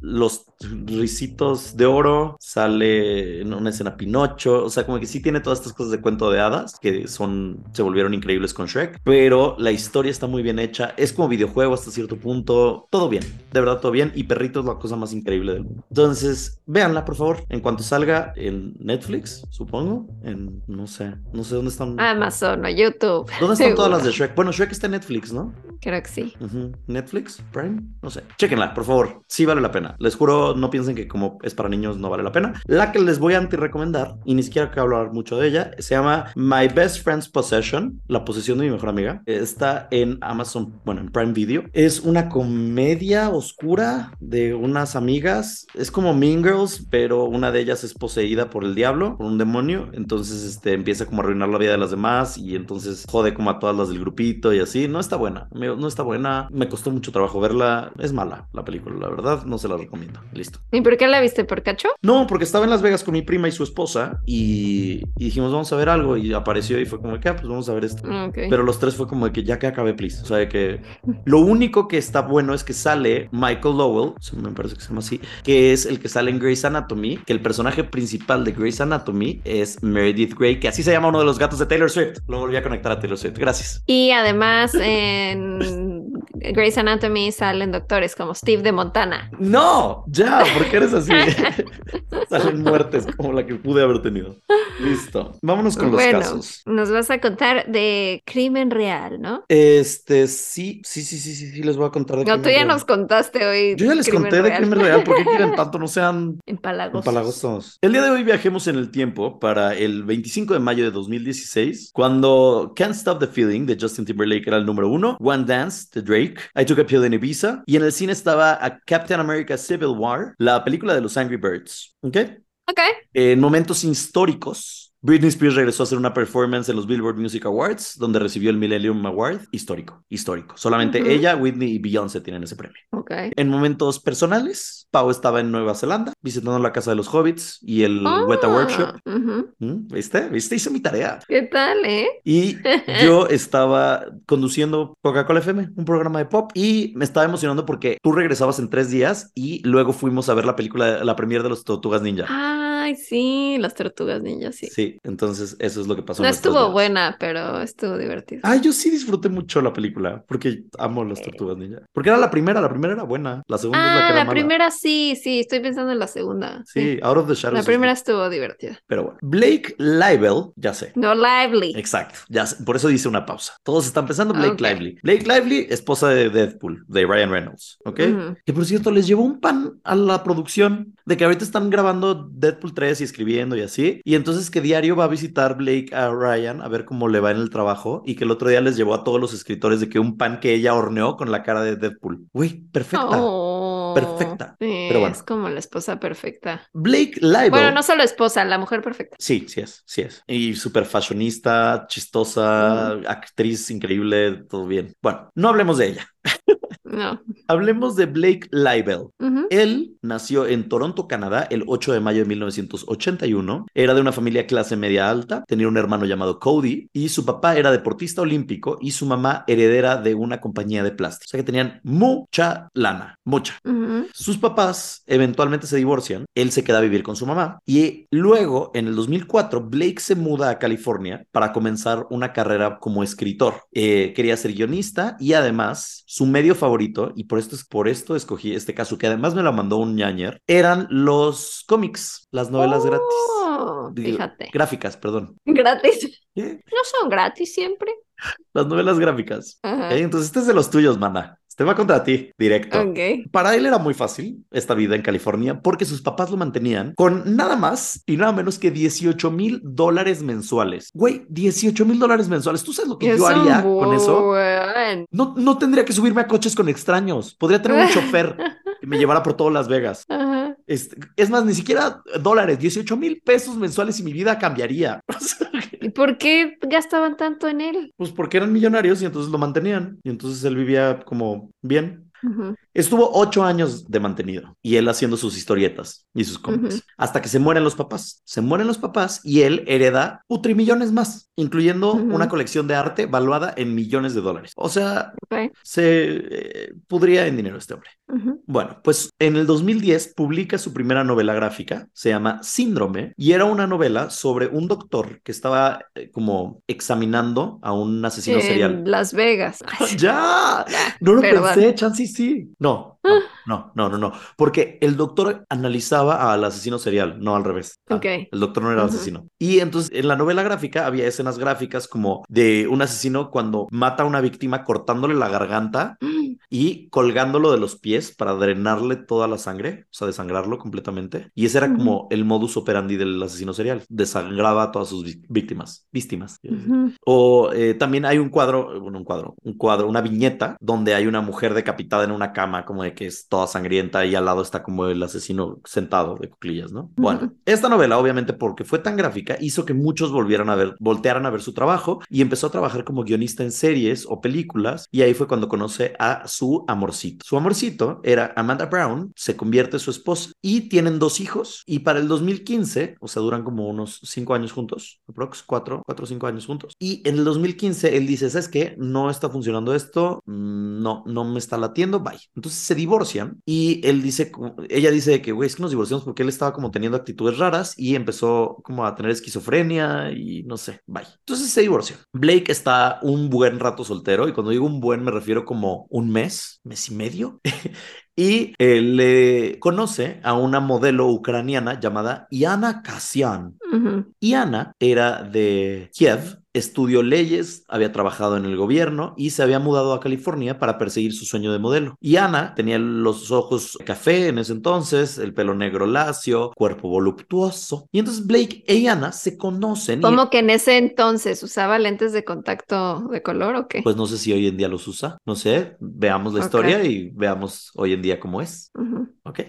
los risitos de oro, sale en una escena Pinocho, o sea, como que sí tiene todas estas cosas de cuento de hadas que son, se volvieron increíbles con Shrek, pero la historia está muy bien hecha, es como videojuego hasta cierto punto, todo bien, de verdad todo bien, y Perrito es la cosa más increíble del mundo. Entonces, véanla, por favor, en cuanto salga en Netflix, supongo, en, no sé, no sé dónde están. Amazon o YouTube. ¿Dónde están todas las de Shrek? Bueno, Shrek está en Netflix, ¿no? Creo que sí. Netflix, Prime, no sé. Chequenla, por favor. Sí vale la pena. Les juro, no piensen que como es para niños no vale la pena. La que les voy a anti-recomendar, y ni siquiera quiero hablar mucho de ella, se llama My Best Friend's Possession, la posesión de mi mejor amiga. Está en Amazon, bueno, en Prime Video. Es una comedia oscura de unas amigas. Es como Mean Girls, pero una de ellas es poseída por el diablo, por un demonio. Entonces, este, empieza como a arruinar la vida de las demás y entonces jode como a todas las del grupito y así. No está buena, no está buena. Me costó mucho trabajo verla. Es mala la película, la verdad. No se la recomiendo. Listo. ¿Y por qué la viste? ¿Por cacho? No, porque estaba en Las Vegas con mi prima y su esposa y, y dijimos, vamos a ver algo. Y apareció y fue como que, ah, pues vamos a ver esto. Ok. Pero los tres fue como de que ya que acabe, please. O sea, de que lo único que está bueno es que sale Michael Lowell, me parece que se llama así, que es el que sale en Grey's Anatomy, que el personaje principal de Grey's Anatomy es Meredith Grey, que así se llama uno de los gatos de Taylor Swift. Lo volví a conectar a Taylor Swift. Gracias. Y además en Grey's Anatomy salen doctores como Steve de Montana. No, ya, ¿por qué eres así? *laughs* Salen muertes como la que pude haber tenido. Listo. Vámonos con los casos. nos vas a contar de crimen real, ¿no? Este, sí, sí, sí, sí, sí, sí, les voy a contar de No, tú ya real. nos contaste hoy. Yo ya les conté de crimen real, ¿por qué quieren *laughs* tanto? No sean Empalagosos. Empalagosos. El día de hoy viajemos en el tiempo para el 25 de mayo de 2016, cuando Can't Stop the Feeling de Justin Timberlake era el número uno, One Dance de Drake, I Took a Pill in Ibiza, y en el cine estaba a Captain America Civil War, la película de los Angry Birds. ¿Ok? Ok. En momentos históricos, Britney Spears regresó a hacer una performance en los Billboard Music Awards, donde recibió el Millennium Award. Histórico, histórico. Solamente ella, Whitney y Beyoncé tienen ese premio. Ok. En momentos personales, Pau estaba en Nueva Zelanda visitando la casa de los hobbits y el Ah, Weta Workshop. ujú. ¿Mm? ¿Viste? ¿Viste? Hice mi tarea. ¿Qué tal, eh? Y *laughs* yo estaba conduciendo Coca-Cola FM, un programa de pop, y me estaba emocionando porque tú regresabas en tres días y luego fuimos a ver la película, la premiere de los Tortugas Ninja. Ah, Ay, sí, las tortugas ninja, sí. Sí, entonces eso es lo que pasó. No estuvo días. buena, pero estuvo divertido. Ah, yo sí disfruté mucho la película porque amo las tortugas ninja. Porque era la primera, la primera era buena, la segunda es la Ah, que era la mala. primera sí, sí, estoy pensando en la segunda. Sí, Out of the Shadows. La primera estuvo divertida. Pero bueno, Blake Lively, ya sé. No lively. Exacto, ya sé, por eso dice una pausa. Todos están pensando Blake Ok. Lively. Blake Lively, esposa de Deadpool, de Ryan Reynolds, ¿ok? Ujú. Que por cierto, les llevó un pan a la producción de que ahorita están grabando Deadpool 3 y escribiendo y así. Y entonces que diario va a visitar Blake a Ryan a ver cómo le va en el trabajo y que el otro día les llevó a todos los escritores de que un pan que ella horneó con la cara de Deadpool. Güey, perfecta. Oh, Perfecta. sí, Pero bueno. Es como la esposa perfecta. Blake Lively. Bueno, no solo esposa, la mujer perfecta. Sí, sí es, sí es. Y súper fashionista, chistosa, actriz increíble, todo bien. Bueno, no hablemos de ella. No. Hablemos de Blake Lively. Ujú. Él nació en Toronto, Canadá, el 8 de mayo de 1981. Era de una familia clase media alta, tenía un hermano llamado Cody y su papá era deportista olímpico y su mamá heredera de una compañía de plástico. O sea que tenían mucha lana, mucha. Sus papás eventualmente se divorcian, él se queda a vivir con su mamá y luego en el 2004 Blake se muda a California para comenzar una carrera como escritor. Eh, quería ser guionista y además su medio favorito, y por esto, por esto escogí este caso que además me lo mandó un ñañer, eran los cómics, las novelas gratis. Oh, fíjate. Gráficas, perdón. Gratis. No son gratis siempre. Las novelas gráficas. Ok, Entonces este es de los tuyos, mana. Este va contra ti, directo. Ok. Para él era muy fácil esta vida en California porque sus papás lo mantenían con nada más y nada menos que 18 mil dólares mensuales. Güey, 18 mil dólares mensuales. ¿Tú sabes lo que yo haría con eso? No, no tendría que subirme a coches con extraños. Podría tener un *laughs* chofer que me llevara por todo Las Vegas. Este, es más, ni siquiera dólares, 18 mil pesos mensuales y mi vida cambiaría. *laughs* ¿Y por qué gastaban tanto en él? pues porque eran millonarios y entonces lo mantenían. Y entonces él vivía como bien. Estuvo ocho años de mantenido y él haciendo sus historietas y sus cómics hasta que se mueren los papás. Se mueren los papás y él hereda utrimillones más, incluyendo una colección de arte valuada en millones de dólares. O sea, se eh, pudría en dinero este hombre. Bueno, pues en el 2010 publica su primera novela gráfica, se llama Síndrome, y era una novela sobre un doctor que estaba eh, como examinando a un asesino serial. En Las Vegas. *laughs* ¡Ya! *laughs* No lo perdón. pensé, chance sí. No, no, no, no, no, no. Porque el doctor analizaba al asesino serial, no al revés. Ah, Ok. El doctor no era asesino. Y entonces en la novela gráfica había escenas gráficas como de un asesino cuando mata a una víctima cortándole la garganta y colgándolo de los pies para drenarle toda la sangre, o sea, desangrarlo completamente. Y ese era como el modus operandi del asesino serial. Desangraba a todas sus víctimas. Víctimas. decir. Ujú. O eh, también hay un cuadro, bueno, un cuadro, un cuadro, una viñeta donde hay una mujer decapitada en una cama, como de que es toda sangrienta y al lado está como el asesino sentado de cuclillas, ¿no? Bueno, Ujú. esta novela, obviamente, porque fue tan gráfica, hizo que muchos volvieran a ver, voltearan a ver su trabajo y empezó a trabajar como guionista en series o películas y ahí fue cuando conoce a su amorcito. Su amorcito era Amanda Brown, se convierte en su esposa y tienen dos hijos y para el 2015, o sea, duran como unos cinco años juntos, aprox cuatro, cuatro o cinco años juntos. Y en el 2015 él dice, ¿sabes qué? No está funcionando esto, mm, no, no me está latiendo, bye. Entonces se divorcian y él dice, ella dice que, güey, es que nos divorciamos porque él estaba como teniendo actitudes raras y empezó como a tener esquizofrenia y no sé, bye. Entonces se divorcian. Blake está un buen rato soltero y cuando digo un buen me refiero como un mes, mes y medio. *laughs* Y eh, le conoce a una modelo ucraniana llamada Iana Kasyan. Ujú. Iana era de Kiev, estudió leyes, había trabajado en el gobierno y se había mudado a California para perseguir su sueño de modelo. Iana tenía los ojos café en ese entonces, el pelo negro lacio, cuerpo voluptuoso. Y entonces Blake e Iana se conocen. y- ¿Cómo que en ese entonces usaba lentes de contacto de color o qué? Pues no sé si hoy en día los usa, no sé, veamos la historia y veamos hoy en día cómo es. Ok.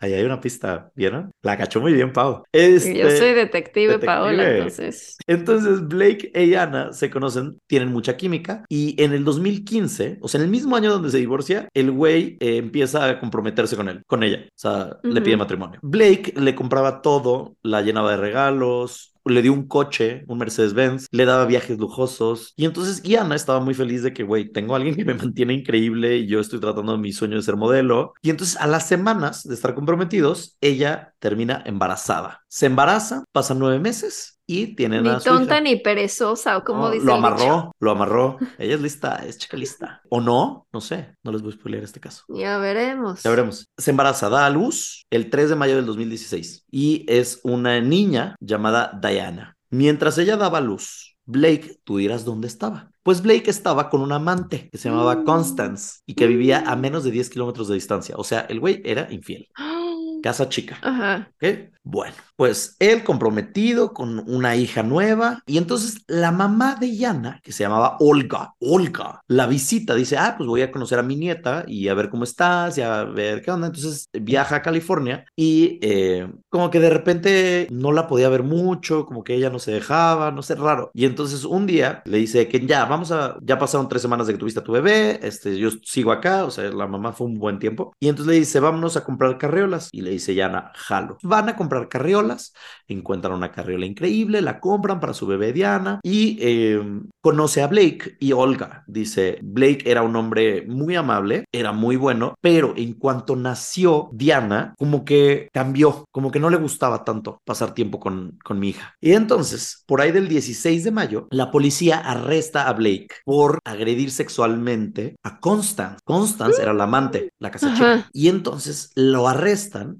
Ahí hay una pista, ¿vieron? La cachó muy bien, Pau. Y Yo Este, soy detective, Paola, detective. entonces. Entonces Blake e Iana se conocen, tienen mucha química y en el 2015, o sea, en el mismo año donde se divorcia, el güey eh, empieza a comprometerse con él, con ella, o sea, le pide matrimonio. Blake le compraba todo, la llenaba de regalos, le dio un coche, un Mercedes-Benz, le daba viajes lujosos. Y entonces Iana estaba muy feliz de que, güey, tengo a alguien que me mantiene increíble y yo estoy tratando mi sueño de ser modelo. Y entonces a las semanas de estar comprometidos, ella termina embarazada. Se embaraza, pasan nueve meses y tienen Ni a su tonta hija. ni perezosa, o como No, dice lo el dicho. amarró, lo amarró. *laughs* Ella es lista, es chica lista. ¿O no? No sé, no les voy a spoilear este caso. Ya veremos. Ya veremos. Se embaraza, da a luz el 3 de mayo del 2016 y es una niña llamada Diana. Mientras ella daba luz, Blake, tú dirás dónde estaba. Pues Blake estaba con un amante que se llamaba Mm. Constance y que vivía a Mm. menos de 10 kilómetros de distancia. O sea, el güey era infiel. Casa chica. Ajá. Bueno, pues él comprometido con una hija nueva y entonces la mamá de Yana, que se llamaba Olga, Olga, la visita, dice, ah, pues voy a conocer a mi nieta y a ver cómo estás y a ver qué onda. Entonces viaja a California y eh, como que de repente no la podía ver mucho, como que ella no se dejaba, no sé, raro. Y entonces un día le dice que ya, vamos a, ya pasaron tres semanas de que tuviste a tu bebé, este, yo sigo acá, o sea, la mamá fue un buen tiempo. Y entonces le dice, vámonos a comprar carriolas. Y le dice Yana, jalo. Van a comprar carriolas, encuentran una carriola increíble, la compran para su bebé Diana y eh, conoce a Blake y Olga. Dice, Blake era un hombre muy amable, era muy bueno, pero en cuanto nació Diana, como que cambió, como que no le gustaba tanto pasar tiempo con, con mi hija. Y entonces, por ahí del 16 de mayo, la policía arresta a Blake por agredir sexualmente a Constance. Constance era la amante, la casa chica. Y entonces lo arrestan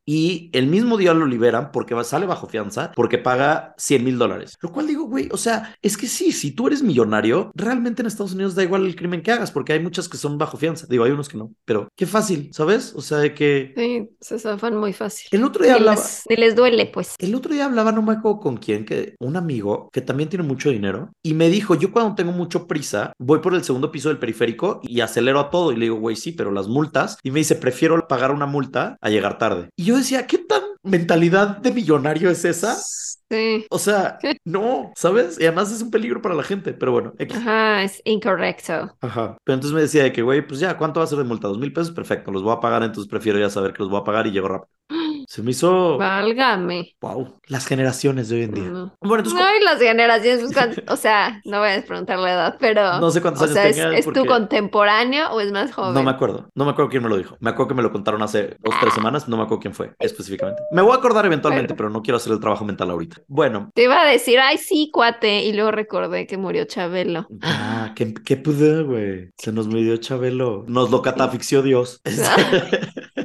y el mismo día lo liberan porque sale bajo fianza porque paga 100 mil dólares. Lo cual digo, güey, o sea, es que sí, si tú eres millonario, realmente en Estados Unidos da igual el crimen que hagas porque hay muchas que son bajo fianza. Digo, hay unos que no, pero qué fácil, ¿sabes? O sea, de que Sí, se zafan muy fácil. el otro día hablaba. les duele, pues. El otro día hablaba, no me acuerdo con quién, que un amigo que también tiene mucho dinero y me dijo, yo cuando tengo mucho prisa, voy por el segundo piso del periférico y acelero a todo y le digo, güey, sí, pero las multas. Y me dice, prefiero pagar una multa a llegar tarde. Y yo decía, ¿qué tan mentalidad de millonario es esa? Sí. O sea, no, ¿sabes? Y además es un peligro para la gente, pero bueno. X. Ajá, es incorrecto. Ajá. Pero entonces me decía de que, güey, pues ya, ¿cuánto va a ser de multa? Dos mil pesos, perfecto, los voy a pagar, entonces prefiero ya saber que los voy a pagar y llego rápido. *gasps* Se me hizo, Válgame. wow, las generaciones de hoy en día. No. Bueno, entonces, Ay, las generaciones, pues, *laughs* o sea, no voy a preguntar la edad, pero, No sé cuántos o años sea, ¿es, es tu porque- contemporáneo o es más joven? No me acuerdo, no me acuerdo quién me lo dijo. Me acuerdo que me lo contaron hace dos, tres semanas, no me acuerdo quién fue específicamente. Me voy a acordar eventualmente, pero no quiero hacer el trabajo mental ahorita. Bueno, Te iba a decir, ay, sí, cuate, y luego recordé que murió Chabelo. ah, qué, qué pude, güey. Se nos murió Chabelo. Nos lo catafixió Dios. *laughs*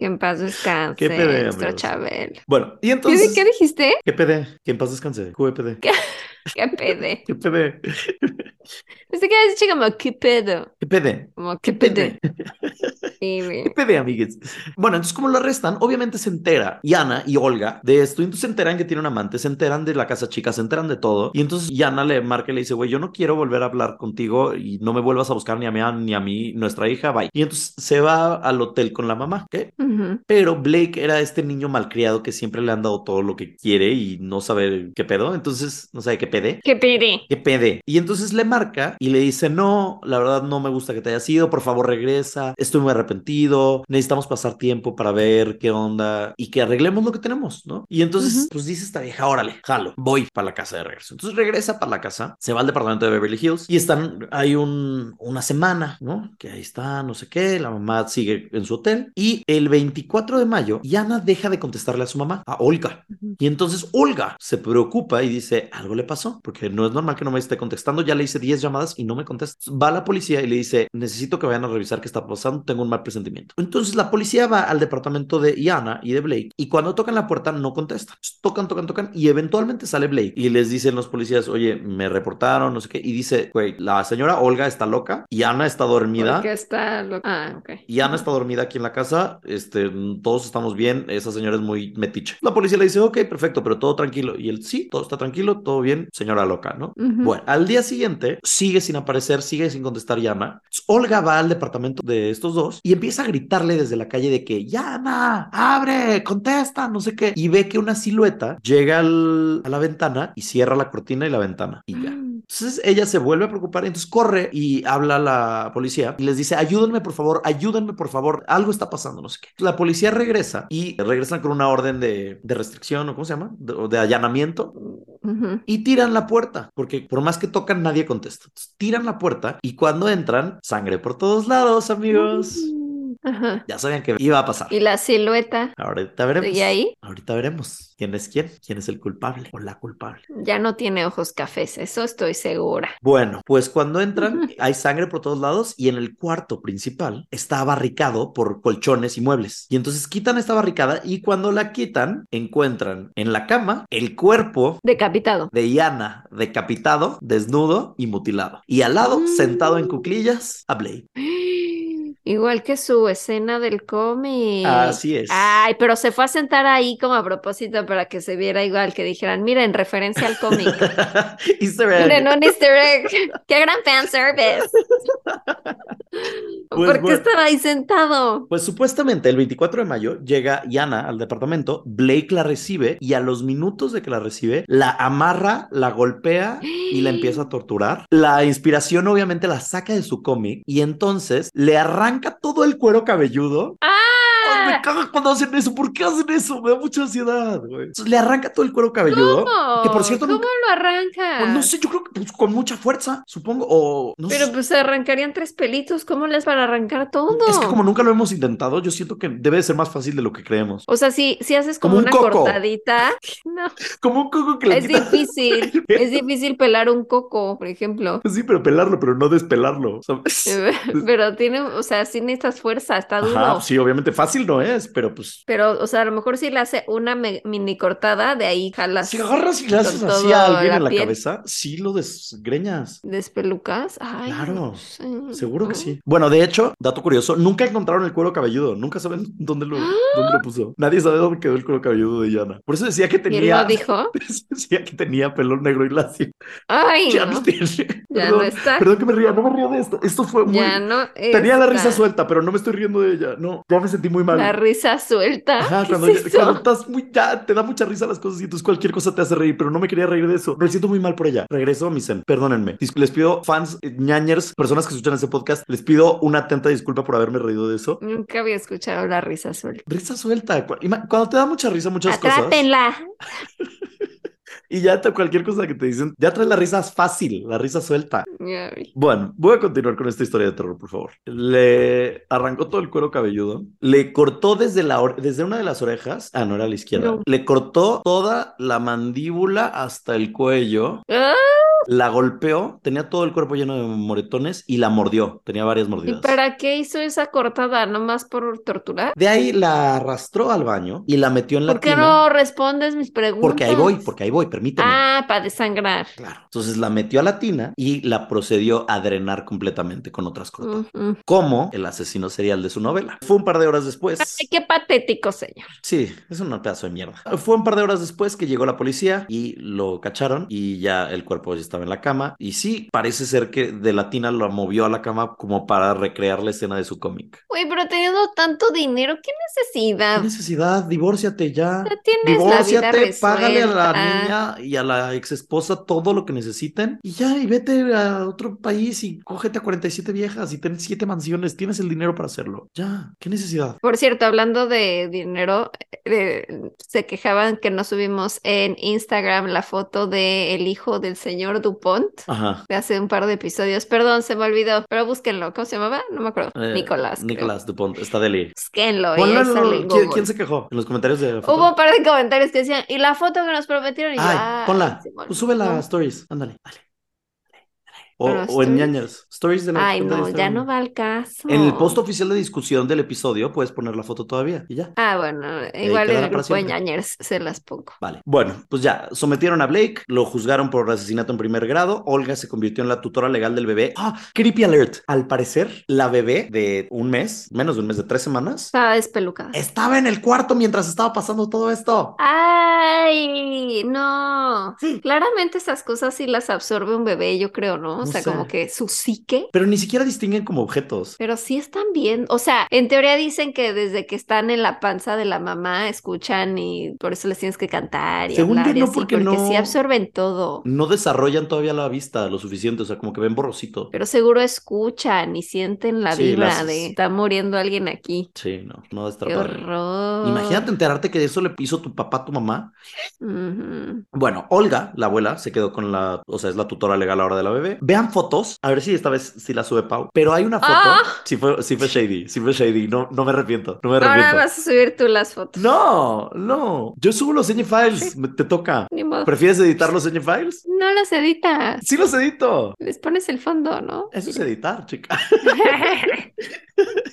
Que en paz descanse, *laughs* Qué pede, nuestro. Chabelo. bueno, y ¿Qué, entonces. qué dijiste? ¿Qué PD? Que en paz descanse. QEPD. ¿Qué pede? ¿Qué PD? Pensé que habías dicho como, ¿qué pedo? ¿Qué PD? Como, ¿qué pede? Sí, güey. ¿Qué PD, amigues? Bueno, entonces como lo arrestan, obviamente se entera Yana y Olga de esto, y entonces se enteran que tiene un amante, se enteran de la casa chica, se enteran de todo, y entonces Yana le marca y le dice, güey, yo no quiero volver a hablar contigo y no me vuelvas a buscar ni a mí ni a mí, nuestra hija, bye. Y entonces se va al hotel con la mamá, ¿qué? Ujú. Pero Blake era este niño malcriado que siempre le han dado todo lo que quiere y no sabe qué pedo, entonces no sabe qué pede. ¿Qué pide? ¿Qué pede? Y entonces le marca y le dice, no, la verdad no me gusta que te hayas ido, por favor regresa, estoy muy arrepentido, necesitamos pasar tiempo para ver qué onda y que arreglemos lo que tenemos, ¿no? Y entonces, Ujú. pues dice esta vieja, órale, jalo, voy para la casa de regreso. Entonces regresa para la casa, se va al departamento de Beverly Hills y están, hay un, una semana, ¿no? Que ahí está, no sé qué, la mamá sigue en su hotel y el 24 de mayo, Yana deja de contestarle a su mamá, a Olga. Y entonces Olga se preocupa y dice, algo le pasó, porque no es normal que no me esté contestando, ya le hice 10 llamadas y no me contesta. Va a la policía y le dice, necesito que vayan a revisar qué está pasando, tengo un mal presentimiento. Entonces la policía va al departamento de Iana y de Blake y cuando tocan la puerta no contestan. Tocan, tocan, tocan y eventualmente sale Blake y les dicen los policías, oye, me reportaron, no sé qué, y dice, güey, la señora Olga está loca y Ana está dormida. Porque está lo... Ah, ok. Está dormida aquí en la casa, este, todos estamos bien, esa señora es muy metiche. La policía le dice, ok, perfecto, pero todo tranquilo. Y él, sí, todo está tranquilo, todo bien, señora loca, ¿no? Bueno, al día siguiente sigue sin aparecer, sigue sin contestar. Entonces, Olga va al departamento de estos dos y empieza a gritarle desde la calle de que Yana, abre, contesta, no sé qué. Y ve que una silueta llega al- a la ventana y cierra la cortina y la ventana y ya. Entonces ella se vuelve a preocupar, entonces corre y habla a la policía y les dice, ayúdenme por favor, ayúdenme por favor, algo está pasando, no sé qué. La policía regresa y regresan con una orden de, de restricción o cómo se llama, de, de allanamiento y tiran la puerta, porque por más que tocan nadie contesta. Entonces, tiran la puerta y cuando entran, sangre por todos lados, amigos. Ajá. Ya sabían que iba a pasar. Y la silueta Ahorita veremos. sigue ahí. Ahorita veremos quién es quién, quién es el culpable o la culpable. Ya no tiene ojos cafés, eso estoy segura. Bueno, pues cuando entran hay sangre por todos lados y en el cuarto principal está barricado por colchones y muebles. Y entonces quitan esta barricada y cuando la quitan encuentran en la cama el cuerpo Decapitado. de Iana decapitado, desnudo y mutilado. Y al lado, Mm. sentado en cuclillas, a Blade. *gasps* *gasps* Igual que su escena del cómic. Así es. Ay, pero se fue a sentar ahí como a propósito para que se viera igual, que dijeran, miren, referencia al cómic. *laughs* Easter egg. Miren, un easter egg. *laughs* ¡Qué gran fanservice! *laughs* Pues ¿Por qué bueno. estaba ahí sentado? Pues supuestamente el 24 de mayo llega Yana al departamento, Blake la recibe y a los minutos de que la recibe, la amarra, la golpea y la *gasps* empieza a torturar. La inspiración obviamente la saca de su cómic y entonces le arranca todo el cuero cabelludo. Me caga cuando hacen eso. ¿Por qué hacen eso? Me da mucha ansiedad, güey. Entonces, le arranca todo el cuero cabelludo. ¿Cómo? Que por cierto, ¿Cómo nunca- lo arranca? Pues no sé, yo creo que pues, con mucha fuerza, supongo. O no Pero sé. pues se arrancarían tres pelitos, ¿cómo les para arrancar todo? Es que como nunca lo hemos intentado, yo siento que debe de ser más fácil de lo que creemos. O sea, si, si haces como, Como un una cortadita, *laughs* no, Como un coco que le es difícil, *laughs* es difícil pelar un coco, por ejemplo. Sí, pero pelarlo, pero no despelarlo. ¿sabes? *laughs* Pero tiene, o sea, sí necesitas fuerza, está duro. Ajá, sí, obviamente fácil no es, pero pues. Pero, o sea, a lo mejor si le hace una mini cortada, de ahí jalas. Si agarras y le haces así a alguien la en la piel. cabeza, sí lo desgreñas. ¿Despelucas? Ay, Claro, no. Seguro que sí. Bueno, de hecho, dato curioso, nunca encontraron el cuero cabelludo. Nunca saben *laughs* dónde lo, dónde lo puso. Nadie sabe dónde quedó el cuero cabelludo de Yana. Por eso decía que ¿Quién tenía. lo dijo? *laughs* por eso decía que tenía pelo negro y lacio. Ay, Ya no. no tiene. Ya perdón, no está. Perdón que me ría, no me río de esto. Esto fue muy. Ya no Tenía la risa suelta, pero no me estoy riendo de ella. No, ya me sentí muy mal. La risa suelta. Ajá, ¿Qué cuando, es cuando estás muy ya, te da mucha risa las cosas y entonces cualquier cosa te hace reír, pero no me quería reír de eso. Me siento muy mal por ella. Regreso a mi zen. Perdónenme. Les pido fans, eh, ñañers, personas que escuchan este podcast, les pido una atenta disculpa por haberme reído de eso. Nunca había escuchado la risa suelta. Risa suelta. Cuando te da mucha risa muchas cosas Atrápenla. *laughs* y ya te- cualquier cosa que te dicen, ya traes la risa fácil, la risa suelta. Bueno, voy a continuar con esta historia de terror, por favor. Le arrancó todo el cuero cabelludo, le cortó desde, la desde una de las orejas, ah, no era la izquierda, No. le cortó toda la mandíbula hasta el cuello, Ah, la golpeó, tenía todo el cuerpo lleno de moretones y la mordió, tenía varias ¿Y mordidas. para qué hizo esa cortada? ¿Nomás por torturar? De ahí la arrastró al baño y la metió en la ¿Por qué tina. no respondes mis preguntas? Porque ahí voy, porque ahí voy, permíteme. Ah, para desangrar. Claro. Entonces la metió a la tina y la procedió a drenar completamente con otras cortadas. Ujú. como el asesino serial de su novela. Fue un par de horas después. Ay, qué patético, señor. Sí, es un pedazo de mierda. Fue un par de horas después que llegó la policía y lo cacharon y ya el cuerpo ya estaba en la cama. Y sí, parece ser que de la tina lo movió a la cama como para recrear la escena de su cómic. Uy, pero teniendo tanto dinero, ¿qué ¿Qué necesidad? necesidad? Divórciate ya. Ya tienes la vida Divórciate, págale a la resuelta. Y a la ex esposa todo lo que necesiten y ya, y vete a otro país y cógete a 47 viejas y ten siete mansiones, tienes el dinero para hacerlo. Ya, ¿qué necesidad? Por cierto, hablando de dinero, eh, se quejaban que no subimos en Instagram la foto del hijo del señor Dupont Ajá. de hace un par de episodios. Perdón, se me olvidó, pero búsquenlo. ¿Cómo se llamaba? No me acuerdo. Eh, Nicolás. Nicolás Dupont, está deli. Búsquenlo en ¿Quién, quién se quejó? En los comentarios de la foto. Hubo un par de comentarios que decían, ¿y la foto que nos prometieron? Y yo, Ay, "Ay, ponla. Simón, Pues sube las no". stories. Ándale, dale. O, Pero o en ñañas. Stories de la Ay, de no, ya no va al caso. En el post oficial de discusión del episodio puedes poner la foto todavía y ya. Ah, bueno, igual en el de ñañers se las pongo. Vale. Bueno, pues ya, sometieron a Blake, lo juzgaron por asesinato en primer grado. Olga se convirtió en la tutora legal del bebé. Ah, creepy alert. Al parecer, la bebé de un mes, menos de un mes, de tres semanas, Estaba despelucada. estaba en el cuarto mientras estaba pasando todo esto. Ay, no. Sí. Claramente esas cosas sí las absorbe un bebé, yo creo, ¿no? O o sea, sé. como que su psique. Pero ni siquiera distinguen como objetos. Pero sí están bien, o sea, en teoría dicen que desde que están en la panza de la mamá escuchan y por eso les tienes que cantar y Según hablar yo y no, así, porque porque sí no- absorben todo. No desarrollan todavía la vista lo suficiente, o sea, como que ven borrosito. Pero seguro escuchan y sienten la Sí, vibra las- de está muriendo alguien aquí. Sí, no, no estar Qué padre. horror. Imagínate enterarte que eso le hizo tu papá a tu mamá. Bueno, Olga, la abuela, se quedó con la, o sea, es la tutora legal ahora de la bebé. Vean fotos, a ver si esta vez sí la sube Pau. Pero hay una foto, Ah. sí fue, sí fue shady, sí fue shady, no, no me arrepiento, no me Ahora arrepiento. vas a subir tú las fotos. No, no, yo subo los Ñ Files, te toca. Ni modo. ¿Prefieres editar los Ñ Files? No las editas. Sí los edito. Les pones el fondo, ¿no? Eso es editar, chica. *laughs*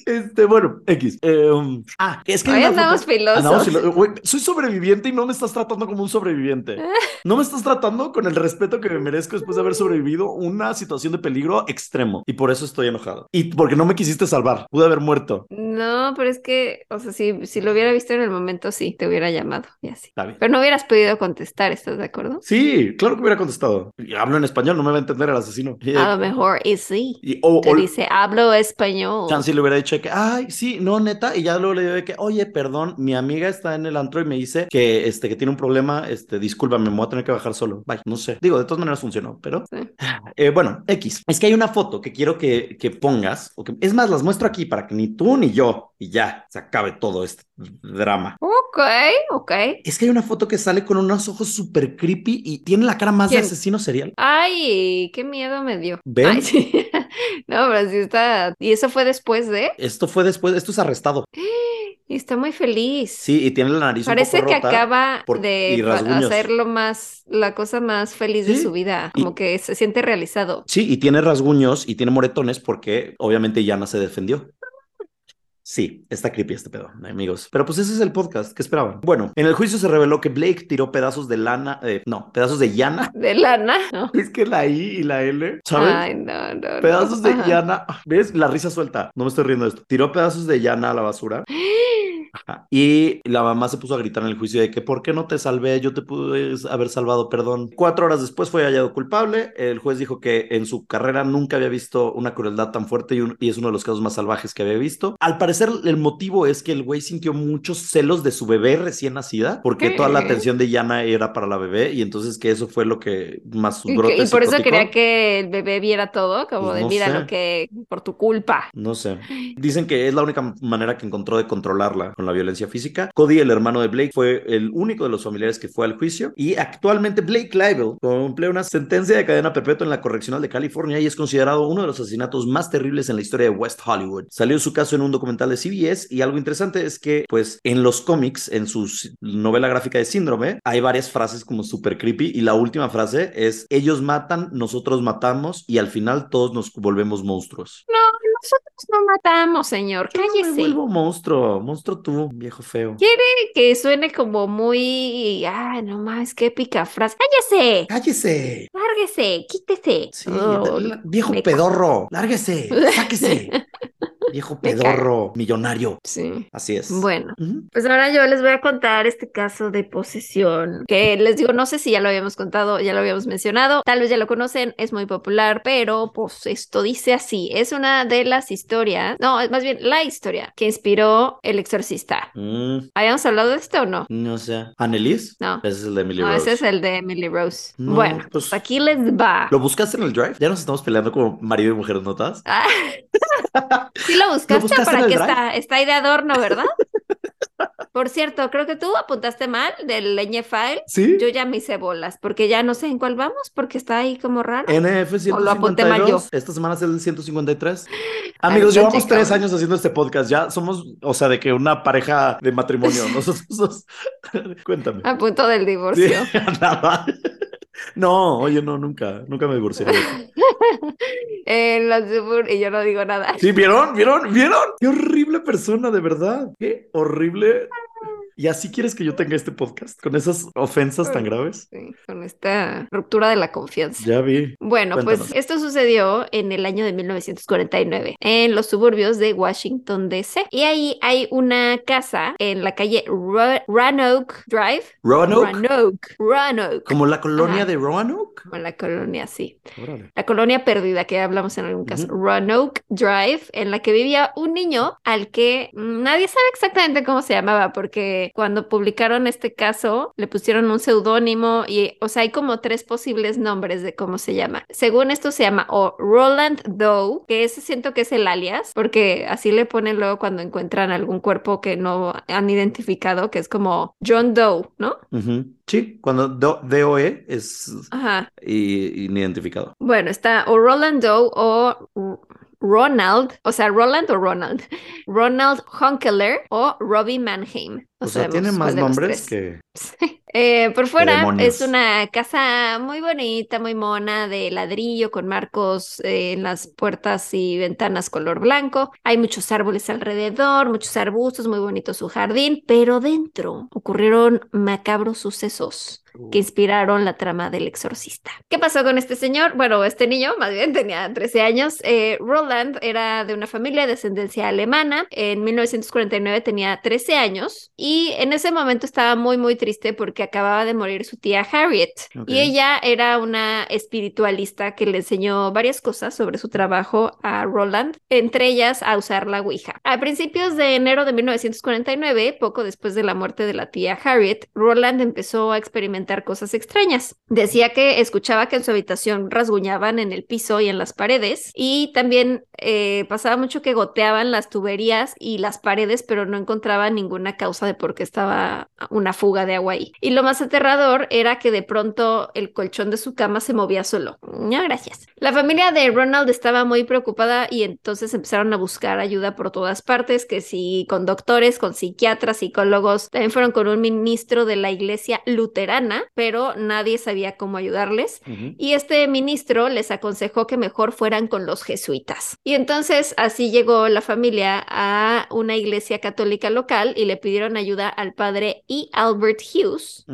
Este, bueno, X. Eh, um, ah, es que Hoy andamos foto- filosos. Andamos filo- soy sobreviviente y no me estás tratando como un sobreviviente. No me estás tratando con el respeto que me merezco después de haber sobrevivido una situación de peligro extremo. Y por eso estoy enojado. Y porque no me quisiste salvar. Pude haber muerto. No, pero es que, o sea, si, si lo hubiera visto en el momento, sí, te hubiera llamado y así. Pero no hubieras podido contestar, ¿estás de acuerdo? Sí, claro que hubiera contestado. Y hablo en español, no me va a entender el asesino. A lo mejor, y sí. y- o, Te o- dice, hablo español. Chance le hubiera dicho que, ay, sí, no, neta, y ya luego le digo de que, oye, perdón, mi amiga está en el antro y me dice que, este, que tiene un problema, este, discúlpame, me voy a tener que bajar solo. Bye, no sé. Digo, de todas maneras funcionó, pero, Sí. *laughs* eh, bueno, X. Es que hay una foto que quiero que, que pongas, o que, es más, las muestro aquí para que ni tú ni yo, y ya, se acabe todo este drama. Ok, ok. Es que hay una foto que sale con unos ojos súper creepy y tiene la cara más ¿Quién? de asesino serial. Ay, qué miedo me dio. ¿Ven? Ay, sí. *laughs* *laughs* No, pero sí está. ¿Y eso fue después de? Esto fue después, esto es arrestado. *gasps* Y está muy feliz. Sí, y tiene la nariz Parece un poco que rota. acaba por- de rasguños. hacerlo más, la cosa más feliz de su vida, y- como que se siente realizado. Sí, y tiene rasguños y tiene moretones porque obviamente Yana se defendió. Sí, está creepy este pedo, amigos. Pero pues ese es el podcast. ¿Qué esperaban? Bueno, en el juicio se reveló que Blake tiró pedazos de lana, eh, no, pedazos de Yana. *laughs* De lana, ¿no? *laughs* Es que la I y la L, ¿sabes? Ay, no, no. no. pedazos de Ajá. Yana. ¿Ves? La risa suelta. No me estoy riendo de esto. Tiró pedazos de Yana a la basura. *laughs* Ajá. Y la mamá se puso a gritar en el juicio de que ¿por qué no te salvé? Yo te pude haber salvado, perdón. Cuatro horas después fue hallado culpable. El juez dijo que en su carrera nunca había visto una crueldad tan fuerte y, un- y es uno de los casos más salvajes que había visto. Al parecer el motivo es que el güey sintió muchos celos de su bebé recién nacida porque toda la atención de Yana era para la bebé y entonces que eso fue lo que más sus Y, que- brotes y por eso quería que el bebé viera todo, como Pues de no mira sé. lo que por tu culpa. No sé. Dicen que es la única manera que encontró de controlarla con la violencia física. Cody, el hermano de Blake, fue el único de los familiares que fue al juicio. Y actualmente Blake Lively cumple una sentencia de cadena perpetua en la correccional de California y es considerado uno de los asesinatos más terribles en la historia de West Hollywood. Salió su caso en un documental de CBS y algo interesante es que, pues, en los cómics, en su novela gráfica de Síndrome, hay varias frases como súper creepy y la última frase es, ellos matan, nosotros matamos y al final todos nos volvemos monstruos. No, nosotros no matamos, señor. Yo no me Cállese. vuelvo monstruo, monstruo tú, viejo feo. Quiere que suene como muy. Ay, no mames, qué épica frase. ¡Cállese! ¡Cállese! ¡Lárguese! ¡Quítese! Sí, Oh, viejo pedorro, lárguese, *laughs* sáquese. Viejo pedorro, millonario. Sí. Así es. Bueno. Pues ahora yo les voy a contar este caso de posesión, que les digo, no sé si ya lo habíamos contado, ya lo habíamos mencionado, tal vez ya lo conocen, es muy popular, pero pues esto dice así, es una de las historias, no, es más bien la historia que inspiró El Exorcista. Mm, ¿Habíamos hablado de esto o no? no sé. ¿Annelies? No. Ese es el de Emily No, Rose. ese es el de Emily Rose. No, bueno, pues- pues aquí les va. ¿Lo buscaste en el drive? Ya nos estamos peleando como marido y mujer, ¿notas? Ah, *laughs* sí lo buscaste, para que está, está ahí de adorno, ¿verdad? *laughs* Por cierto, creo que tú apuntaste mal del leñe file. Sí. Yo ya me hice bolas, porque ya no sé en cuál vamos, porque está ahí como raro. NF O lo apunté mal 152. yo. Esta semana es el 153. *laughs* Amigos, llevamos tres años haciendo este podcast. Ya somos, o sea, de que una pareja de matrimonio. *laughs* Nosotros. Cuéntame. A punto del Sí, divorcio. nada. No, oye, no, nunca, nunca me divorciaría. En los subur- y yo no digo nada. Sí, ¿vieron? ¿Vieron? ¿Vieron? Qué horrible persona, de verdad. Qué horrible. ¿Y así quieres que yo tenga este podcast? ¿Con esas ofensas tan graves? Sí, con esta ruptura de la confianza. Ya vi. Bueno, Cuéntanos. pues esto sucedió en el año de 1949 en los suburbios de Washington, D.C. Y ahí hay una casa en la calle Ro- Roanoke Drive. ¿Roanoke? Roanoke. Roanoke. ¿Como la colonia Ajá. de Roanoke? Como la colonia, sí. Órale. La colonia perdida que hablamos en algún caso. Ujú. Roanoke Drive, en la que vivía un niño al que mm, nadie sabe exactamente cómo se llamaba, porque cuando publicaron este caso le pusieron un seudónimo y, o sea, hay como tres posibles nombres de cómo se llama. Según esto se llama o Roland Doe, que ese siento que es el alias, porque así le ponen luego cuando encuentran algún cuerpo que no han identificado, que es como John Doe, ¿no? Sí, cuando do- DOE es Ajá. i- inidentificado. Bueno, está o Roland Doe o Ronald, o sea, Roland o Ronald, *laughs* Ronald Honkeler o Robbie Mannheim. O sea, tiene más nombres que... *laughs* Eh, por fuera es una casa muy bonita, muy mona, de ladrillo, con marcos eh, en las puertas y ventanas color blanco. Hay muchos árboles alrededor, muchos arbustos, muy bonito su jardín, pero dentro ocurrieron macabros sucesos que inspiraron la trama del exorcista. ¿Qué pasó con este señor? Bueno, este niño, más bien *laughs* tenía 13 años. Eh, Roland era de una familia de descendencia alemana. En 1949 tenía 13 años y en ese momento estaba muy, muy triste porque acababa de morir su tía Harriet. Y ella era una espiritualista que le enseñó varias cosas sobre su trabajo a Roland, entre ellas a usar la Ouija. A principios de enero de 1949, poco después de la muerte de la tía Harriet, Roland empezó a experimentar cosas extrañas. Decía que escuchaba que en su habitación rasguñaban en el piso y en las paredes y también eh, pasaba mucho que goteaban las tuberías y las paredes, pero no encontraba ninguna causa de por qué estaba una fuga de agua ahí. Y lo más aterrador era que de pronto el colchón de su cama se movía solo. Gracias. La familia de Ronald estaba muy preocupada y entonces empezaron a buscar ayuda por todas partes, que si con doctores, con psiquiatras, psicólogos, también fueron con un ministro de la iglesia luterana, pero nadie sabía cómo ayudarles. Y este ministro les aconsejó que mejor fueran con los jesuitas. Y entonces así llegó la familia a una iglesia católica local y le pidieron ayuda al padre E. Albert Hughes,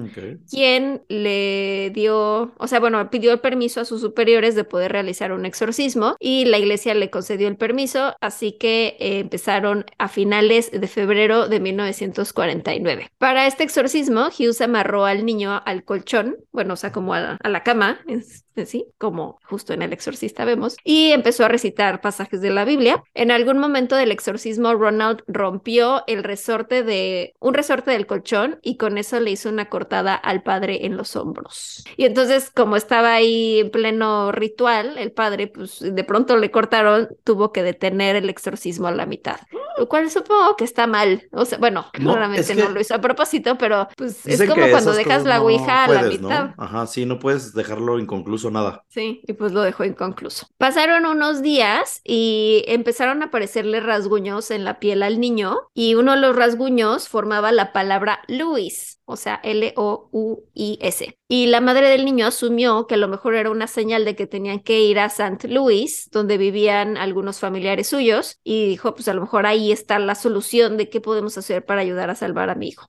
quien le dio, o sea, bueno, pidió el permiso a sus superiores de poder realizar un exorcismo y la iglesia le concedió el permiso, así que eh, empezaron a finales de febrero de 1949. Para este exorcismo, Hughes amarró al niño al colchón, bueno, o sea, como a la, a la cama, en sí, como justo en el exorcista vemos, y empezó a recitar pasajes de la Biblia. En algún momento del exorcismo, Ronald rompió el resorte de un resorte del colchón y con eso le hizo una cortada al padre en los hombros. Y entonces, como estaba ahí en pleno ritual, el padre, pues de pronto le cortaron, tuvo que detener el exorcismo a la mitad, lo cual supongo que está mal. O sea, bueno, No, claramente es que- no lo hizo a propósito, pero pues es como cuando dejas la no ouija a la puedes, ¿no? mitad. Ajá, sí, no puedes dejarlo inconcluso nada. Sí, y pues lo dejó inconcluso. Pasaron unos días y empezaron a aparecerle rasguños en la piel al niño y uno de los rasguños formaba la palabra Luis, o sea, L-O-U-I-S. Y la madre del niño asumió que a lo mejor era una señal de que tenían que ir a St. Louis, donde vivían algunos familiares suyos, y dijo, pues a lo mejor ahí está la solución de qué podemos hacer para ayudar a salvar a mi hijo.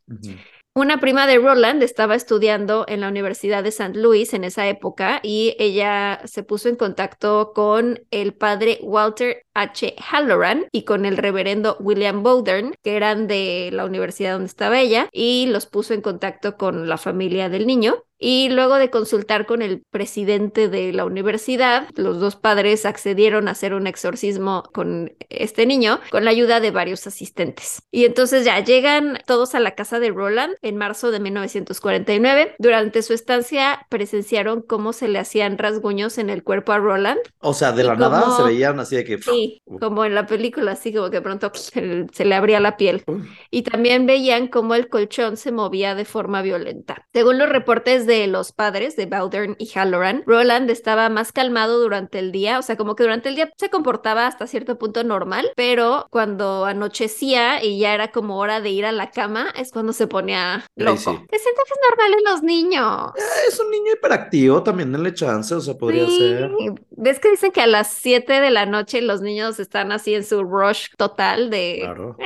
Una prima de Roland estaba estudiando en la Universidad de St. Louis en esa época y ella se puso en contacto con el padre Walter H. Halloran y con el reverendo William Bowdern, que eran de la universidad donde estaba ella, y los puso en contacto con la familia del niño. Y luego de consultar con el presidente de la universidad, los dos padres accedieron a hacer un exorcismo con este niño con la ayuda de varios asistentes. Y entonces ya llegan todos a la casa de Roland en marzo de 1949. Durante su estancia presenciaron cómo se le hacían rasguños en el cuerpo a Roland. O sea, de la nada como- se veían así de que. Sí, como en la película, así como que pronto se, le abría la piel. Y también veían cómo el colchón se movía de forma violenta. Según los reportes de los padres de Bowdern y Halloran, Roland estaba más calmado durante el día, o sea, como que durante el día se comportaba hasta cierto punto normal, pero cuando anochecía y ya era como hora de ir a la cama, es cuando se ponía loco. sí. Que siento que es normal en los niños. Eh, Es un niño hiperactivo, también denle chance, o sea, podría Sí, ser. ¿Ves que dicen que a las 7 de la noche los niños están así en su rush total de... Claro.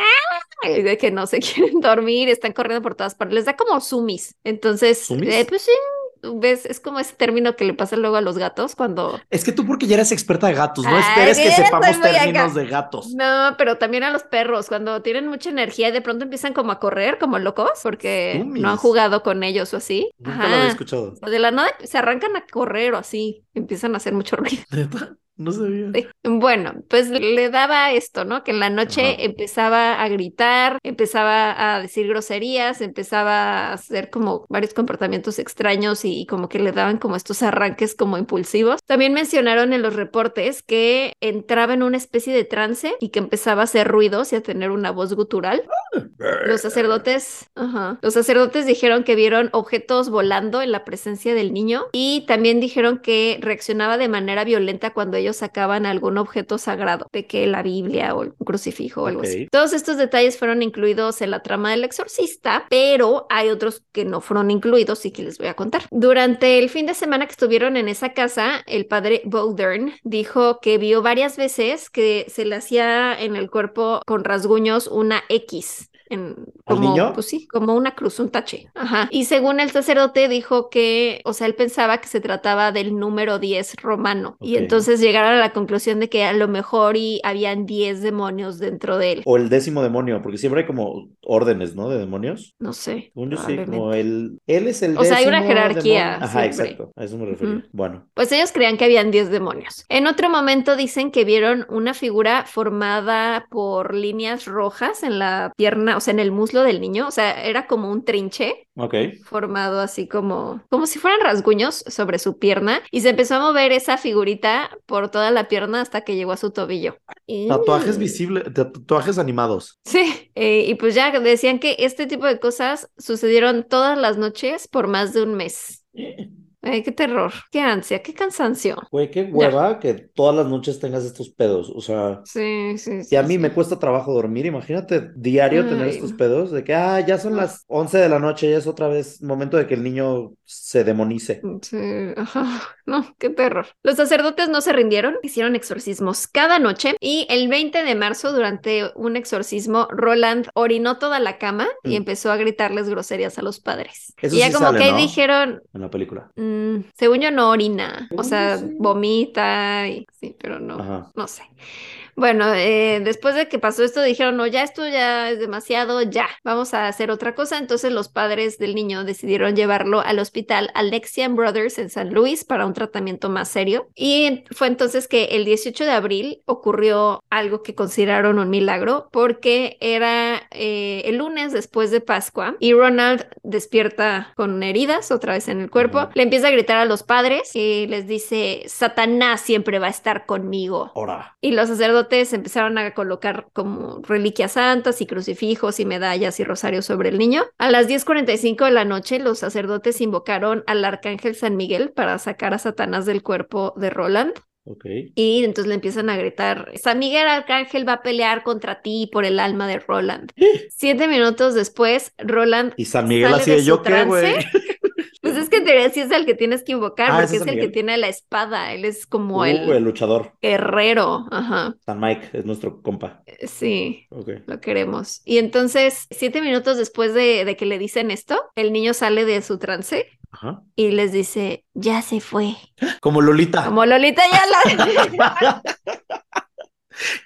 de que no se *laughs* quieren dormir, están corriendo por todas partes, les da como sumis. Entonces, ¿Sumis? eh, pues sí, ves, es como ese término que le pasa luego a los gatos cuando... Es que tú porque ya eres experta de gatos, no Ay, esperes que sepamos acá. términos de gatos. No, pero también a los perros, cuando tienen mucha energía y de pronto empiezan como a correr como locos porque no han jugado con ellos o así. Nunca lo había escuchado. O de la nada se arrancan a correr o así, empiezan a hacer mucho ruido. No sabía. Bueno, pues le daba esto, ¿no? Que en la noche Ajá. empezaba a gritar, empezaba a decir groserías, empezaba a hacer como varios comportamientos extraños y como que le daban como estos arranques como impulsivos. También mencionaron en los reportes que entraba en una especie de trance y que empezaba a hacer ruidos y a tener una voz gutural. Los sacerdotes, ajá, los sacerdotes dijeron que vieron objetos volando en la presencia del niño y también dijeron que reaccionaba de manera violenta cuando ellos sacaban algún objeto sagrado, de que la Biblia o el crucifijo o algo así. Todos estos detalles fueron incluidos en la trama del exorcista, pero hay otros que no fueron incluidos y que les voy a contar. Durante el fin de semana que estuvieron en esa casa, el padre Bowdern dijo que vio varias veces que se le hacía en el cuerpo con rasguños una X. En, ¿Al como, niño? pues sí, como una cruz, un tache. Ajá. Y según el sacerdote dijo que, o sea, él pensaba que se trataba del número 10 romano. Y entonces llegaron a la conclusión de que a lo mejor y habían 10 demonios dentro de él. O el décimo demonio, porque siempre hay como órdenes, ¿no? De demonios. No sé. Yo sí, como el... Él es el O sea, hay una décimo jerarquía, demonio. Ajá, siempre. exacto. A eso me. Ujú. Bueno. Pues ellos creían que habían 10 demonios. En otro momento dicen que vieron una figura formada por líneas rojas en la pierna, o sea, en el muslo del niño. O sea, era como un trinche Ok. formado así como, como si fueran rasguños sobre su pierna. Y se empezó a mover esa figurita por toda la pierna hasta que llegó a su tobillo. Y- Tatuajes visibles, tatuajes animados. Sí, eh, y pues ya decían que este tipo de cosas sucedieron todas las noches por más de un mes. Ay, qué terror, qué ansia, qué cansancio. Güey, qué hueva que todas las noches tengas estos pedos. O sea, Sí, sí, si a sí, mí sí. me cuesta trabajo dormir, imagínate diario tener estos pedos de que, ah, ya son las 11 de la noche, ya es otra vez momento de que el niño se demonice. Sí, ajá. No, qué terror. Los sacerdotes no se rindieron, hicieron exorcismos cada noche y el 20 de marzo, durante un exorcismo, Roland orinó toda la cama y Mm. empezó a gritarles groserías a los padres. Eso y ya sí como sale, que ahí ¿no? dijeron, En la película. Mm, según yo no orina, o sea, vomita y sí, pero no. Ajá. No sé. Bueno, eh, después de que pasó esto, dijeron, no, ya esto ya es demasiado, ya, vamos a hacer otra cosa. Entonces los padres del niño decidieron llevarlo al hospital Alexian Brothers en San Luis para un tratamiento más serio. Y fue entonces que el 18 de abril ocurrió algo que consideraron un milagro, porque era eh, el lunes después de Pascua y Ronald despierta con heridas otra vez en el cuerpo, le empieza a gritar a los padres y les dice, Satanás siempre va a estar conmigo. Ahora. Y los sacerdotes empezaron a colocar como reliquias santas y crucifijos y medallas y rosarios sobre el niño. A las 10:45 de la noche, los sacerdotes invocaron al arcángel San Miguel para sacar a Satanás del cuerpo de Roland. Ok. Y entonces le empiezan a gritar, San Miguel Arcángel va a pelear contra ti por el alma de Roland. *gasps* Siete minutos después, Roland, Y San Miguel así de yo qué, güey. *laughs* pues es que en teoría sí es el que tienes que invocar, Ah, porque ¿ese es el que tiene la espada, él es como Uh, el el luchador. guerrero, ajá, San Mike es nuestro compa. sí. Ok. Lo queremos. Y entonces, siete minutos después de, de que le dicen esto, el niño sale de su trance Ajá. y les dice, ya se fue. Como Lolita. Como Lolita ya la... *laughs*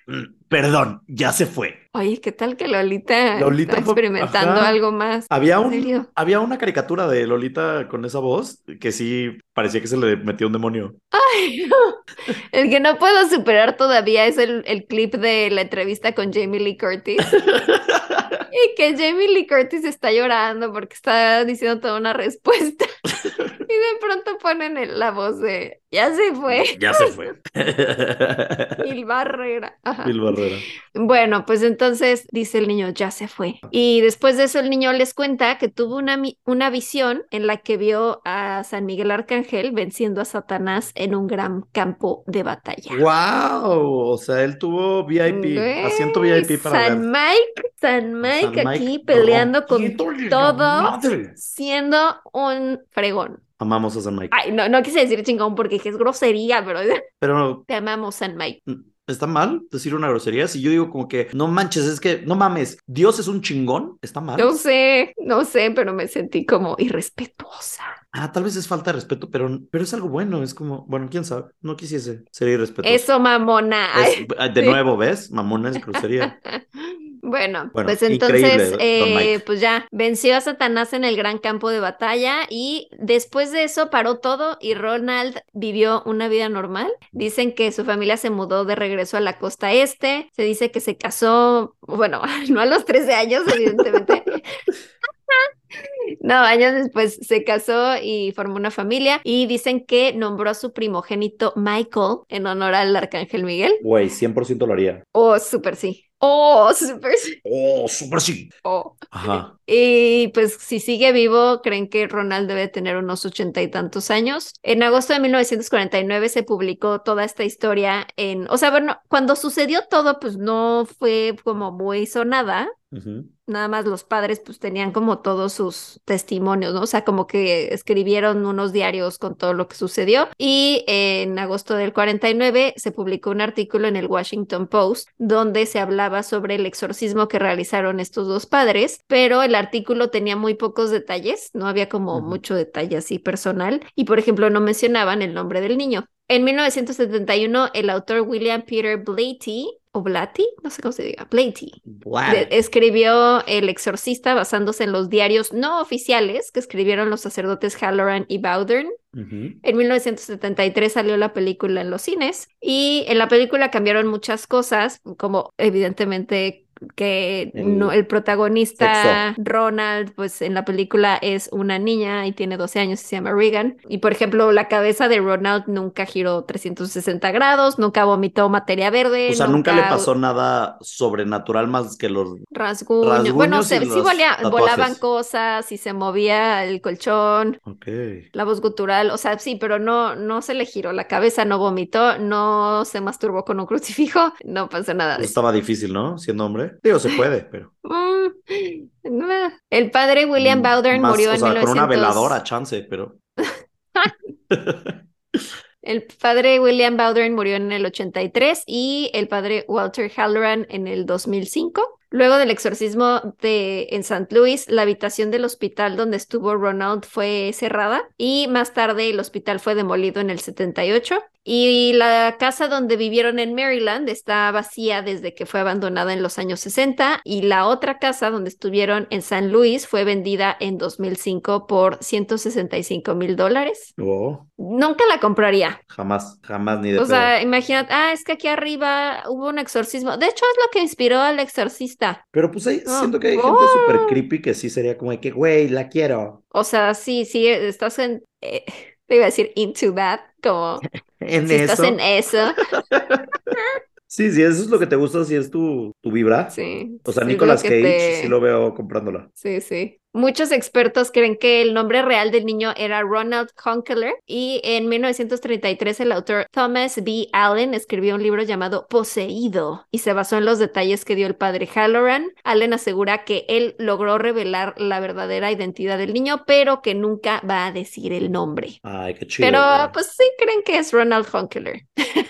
*laughs* Perdón, ya se fue. Oye, ¿qué tal que Lolita, Lolita está experimentando ajá. algo más? Había ¿En un, había una caricatura de Lolita con esa voz que sí parecía que se le metía un demonio. Ay, no. El que no puedo superar todavía es el, el clip de la entrevista con Jamie Lee Curtis. *laughs* Y que Jamie Lee Curtis está llorando porque está diciendo toda una respuesta. *laughs* Y de pronto ponen el- la voz de ya se fue. Ya se fue. *laughs* Gil Barrera. Ajá. Barrera. Bueno, pues entonces dice el niño, ya se fue. Y después de eso el niño les cuenta que tuvo una, una visión en la que vio a San Miguel Arcángel venciendo a Satanás en un gran campo de batalla. ¡Wow! O sea, él tuvo VIP, Güey, asiento VIP para San ver. Mike, San Mike San aquí Mike peleando con todo. siendo un fregón. Amamos a San Mike. Ay, no, no quise decir chingón porque es grosería, pero *laughs* Pero te amamos, San Mike. ¿Está mal decir una grosería? Si yo digo como que, no manches, es que, no mames, Dios es un chingón, ¿está mal? No sé, no sé, pero me sentí como irrespetuosa. Ah, tal vez es falta de respeto, pero, pero es algo bueno, es como, bueno, quién sabe, no quisiese ser irrespetuoso. Eso, mamona. Es- *laughs* de nuevo, ¿ves? Mamona es grosería. *laughs* Bueno, Bueno, pues entonces, eh, pues ya venció a Satanás en el gran campo de batalla y después de eso paró todo y Ronald vivió una vida normal. Dicen que su familia se mudó de regreso a la costa este, se dice que se casó, bueno, *laughs* no a los 13 años, evidentemente. *laughs* No, años después se casó y formó una familia y dicen que nombró a su primogénito Michael en honor al arcángel Miguel. Güey, 100% lo haría. Oh, súper sí. Oh, súper sí. Oh, súper sí. Oh. Ajá. Y pues si sigue vivo, creen que Ronald debe tener unos ochenta y tantos años. En agosto de 1949 se publicó toda esta historia en, o sea, bueno, cuando sucedió todo, pues no fue como muy sonada. Ujú. Nada más los padres pues tenían como todos sus testimonios, ¿no? O sea, como que escribieron unos diarios con todo lo que sucedió. Y en agosto del 49 se publicó un artículo en el Washington Post donde se hablaba sobre el exorcismo que realizaron estos dos padres, pero el artículo tenía muy pocos detalles, no había como mucho detalle así personal. Y por ejemplo, no mencionaban el nombre del niño. En 1971, el autor William Peter Blatty, o Blatty, no sé cómo se diga, Blatty, de- escribió El Exorcista basándose en los diarios no oficiales que escribieron los sacerdotes Halloran y Bowdern. Ujú. En 1973 salió la película en los cines y en la película cambiaron muchas cosas, como evidentemente que El no- el protagonista sexo. Ronald, pues en la película es una niña y tiene 12 años y se llama Regan. Y por ejemplo, la cabeza de Ronald nunca giró 360 grados, nunca vomitó materia verde. O sea, nunca le pasó nada sobrenatural más que los... Rasguño. Rasguños Bueno, se- sí volía- volaban cosas y se movía el colchón, Ok. la voz gutural, o sea, sí, pero no, no se le giró la cabeza, no vomitó, no se masturbó con un crucifijo, no pasó nada de Pues eso. estaba difícil, ¿no? Siendo hombre. Digo, se puede, pero... Mm. El padre William Mm, Bowdern más, murió o en sea, 1900. con una veladora, chance, pero... *laughs* El padre William Bowdern murió en el 83 y el padre Walter Halloran en el 2005. Luego del exorcismo de, en St. Louis, la habitación del hospital donde estuvo Ronald fue cerrada y más tarde el hospital fue demolido en el 78 y la casa donde vivieron en Maryland está vacía desde que fue abandonada en los años 60 y la otra casa donde estuvieron en St. Louis fue vendida en 2005 por 165 mil dólares. Oh, Nunca la compraría. jamás, jamás ni de O pedo. sea, imagínate, ah, es que aquí arriba hubo un exorcismo. De hecho, es lo que inspiró al exorcista. Pero pues hay- Ah, siento que hay oh. gente súper creepy que sí sería como de que, güey, la quiero. O sea, sí, sí, estás en, eh, te iba a decir into that, como *laughs* En si estás eso. en eso. *laughs* Sí, sí, eso es lo que te gusta, si es tu, tu vibra. Sí. O sea, sí, Nicolas Cage te- sí lo veo comprándola. Sí, sí. Muchos expertos creen que el nombre real del niño era Ronald Conkeler y en 1933 el autor Thomas B. Allen escribió un libro llamado Poseído y se basó en los detalles que dio el padre Halloran. Allen asegura que él logró revelar la verdadera identidad del niño, pero que nunca va a decir el nombre. Ay, qué chido. Pero güey. pues sí creen que es Ronald Conkeler.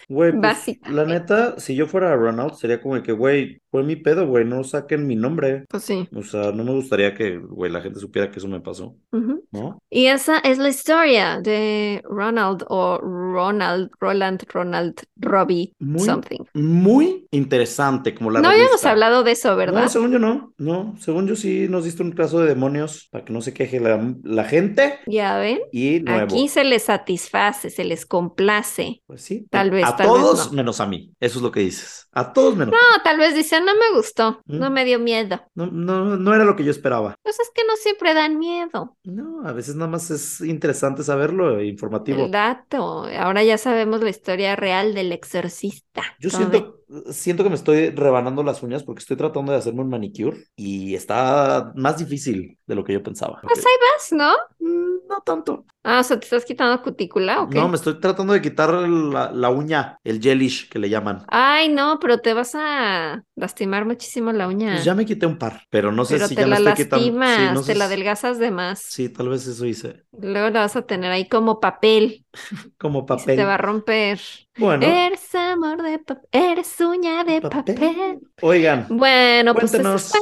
Güey, pues, *laughs* la neta, si yo fuera Ronald, sería como de que, güey, fue mi pedo, güey, no saquen mi nombre. Pues sí. O sea, no me gustaría que, güey, la gente supiera que eso me pasó. ¿no? Y esa es la historia de Ronald o Ronald, Roland, Ronald, Robbie, Muy something. Muy interesante, como la No habíamos hablado de eso, ¿verdad? No, según yo no, no, según yo sí nos diste un caso de demonios para que no se queje la, la gente Ya ven, y nuevo. aquí se les satisface, se les complace. Pues sí, Tal vez, a tal vez todos no. menos a mí, eso es lo que dices, a todos menos. No, tal vez dicen, no me gustó, no Mm. me dio miedo. No, no, no era lo que yo esperaba. Pues es que no siempre dan miedo. No, a veces nada más es interesante saberlo, informativo. El dato. Ahora ya sabemos la historia real del exorcista. Yo siento, siento que me estoy rebanando las uñas porque estoy tratando de hacerme un manicure y está más difícil de lo que yo pensaba. Pues ahí vas, ¿no? Mm, No tanto. Ah, o sea, ¿te estás quitando cutícula o qué? No, me estoy tratando de quitar la, la uña, el gelish que le llaman. Ay, no, pero te vas a lastimar muchísimo la uña. Pues ya me quité un par, pero no sé pero si te ya me la estoy quitando. Sí, no te sé la adelgazas de más. Sí, tal vez eso hice. Luego la vas a tener ahí como papel. *laughs* como y se papel. te va a romper. Bueno, Eres amor de papel, eres uña de papel. papel. Oigan, Bueno, pues cuéntenos,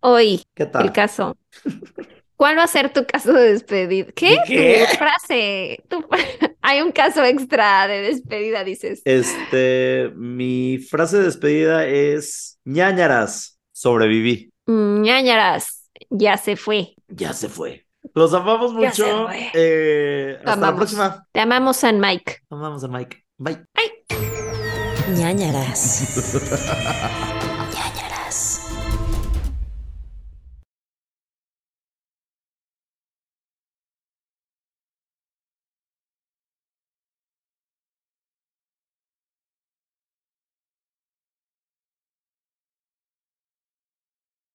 hoy ¿qué el tal? caso. ¿Cuál va a ser tu caso de despedida? ¿Qué? ¿De qué? Tu frase. Tu- *laughs* Hay un caso extra de despedida, dices. Este, mi frase de despedida es ñañaras, sobreviví. Ñañaras, ya se fue. Ya se fue. Los amamos Ya se mucho. fue. Eh, hasta la próxima. Te amamos, San Mike. Amamos a Mike. Bye. ñañaras. *laughs*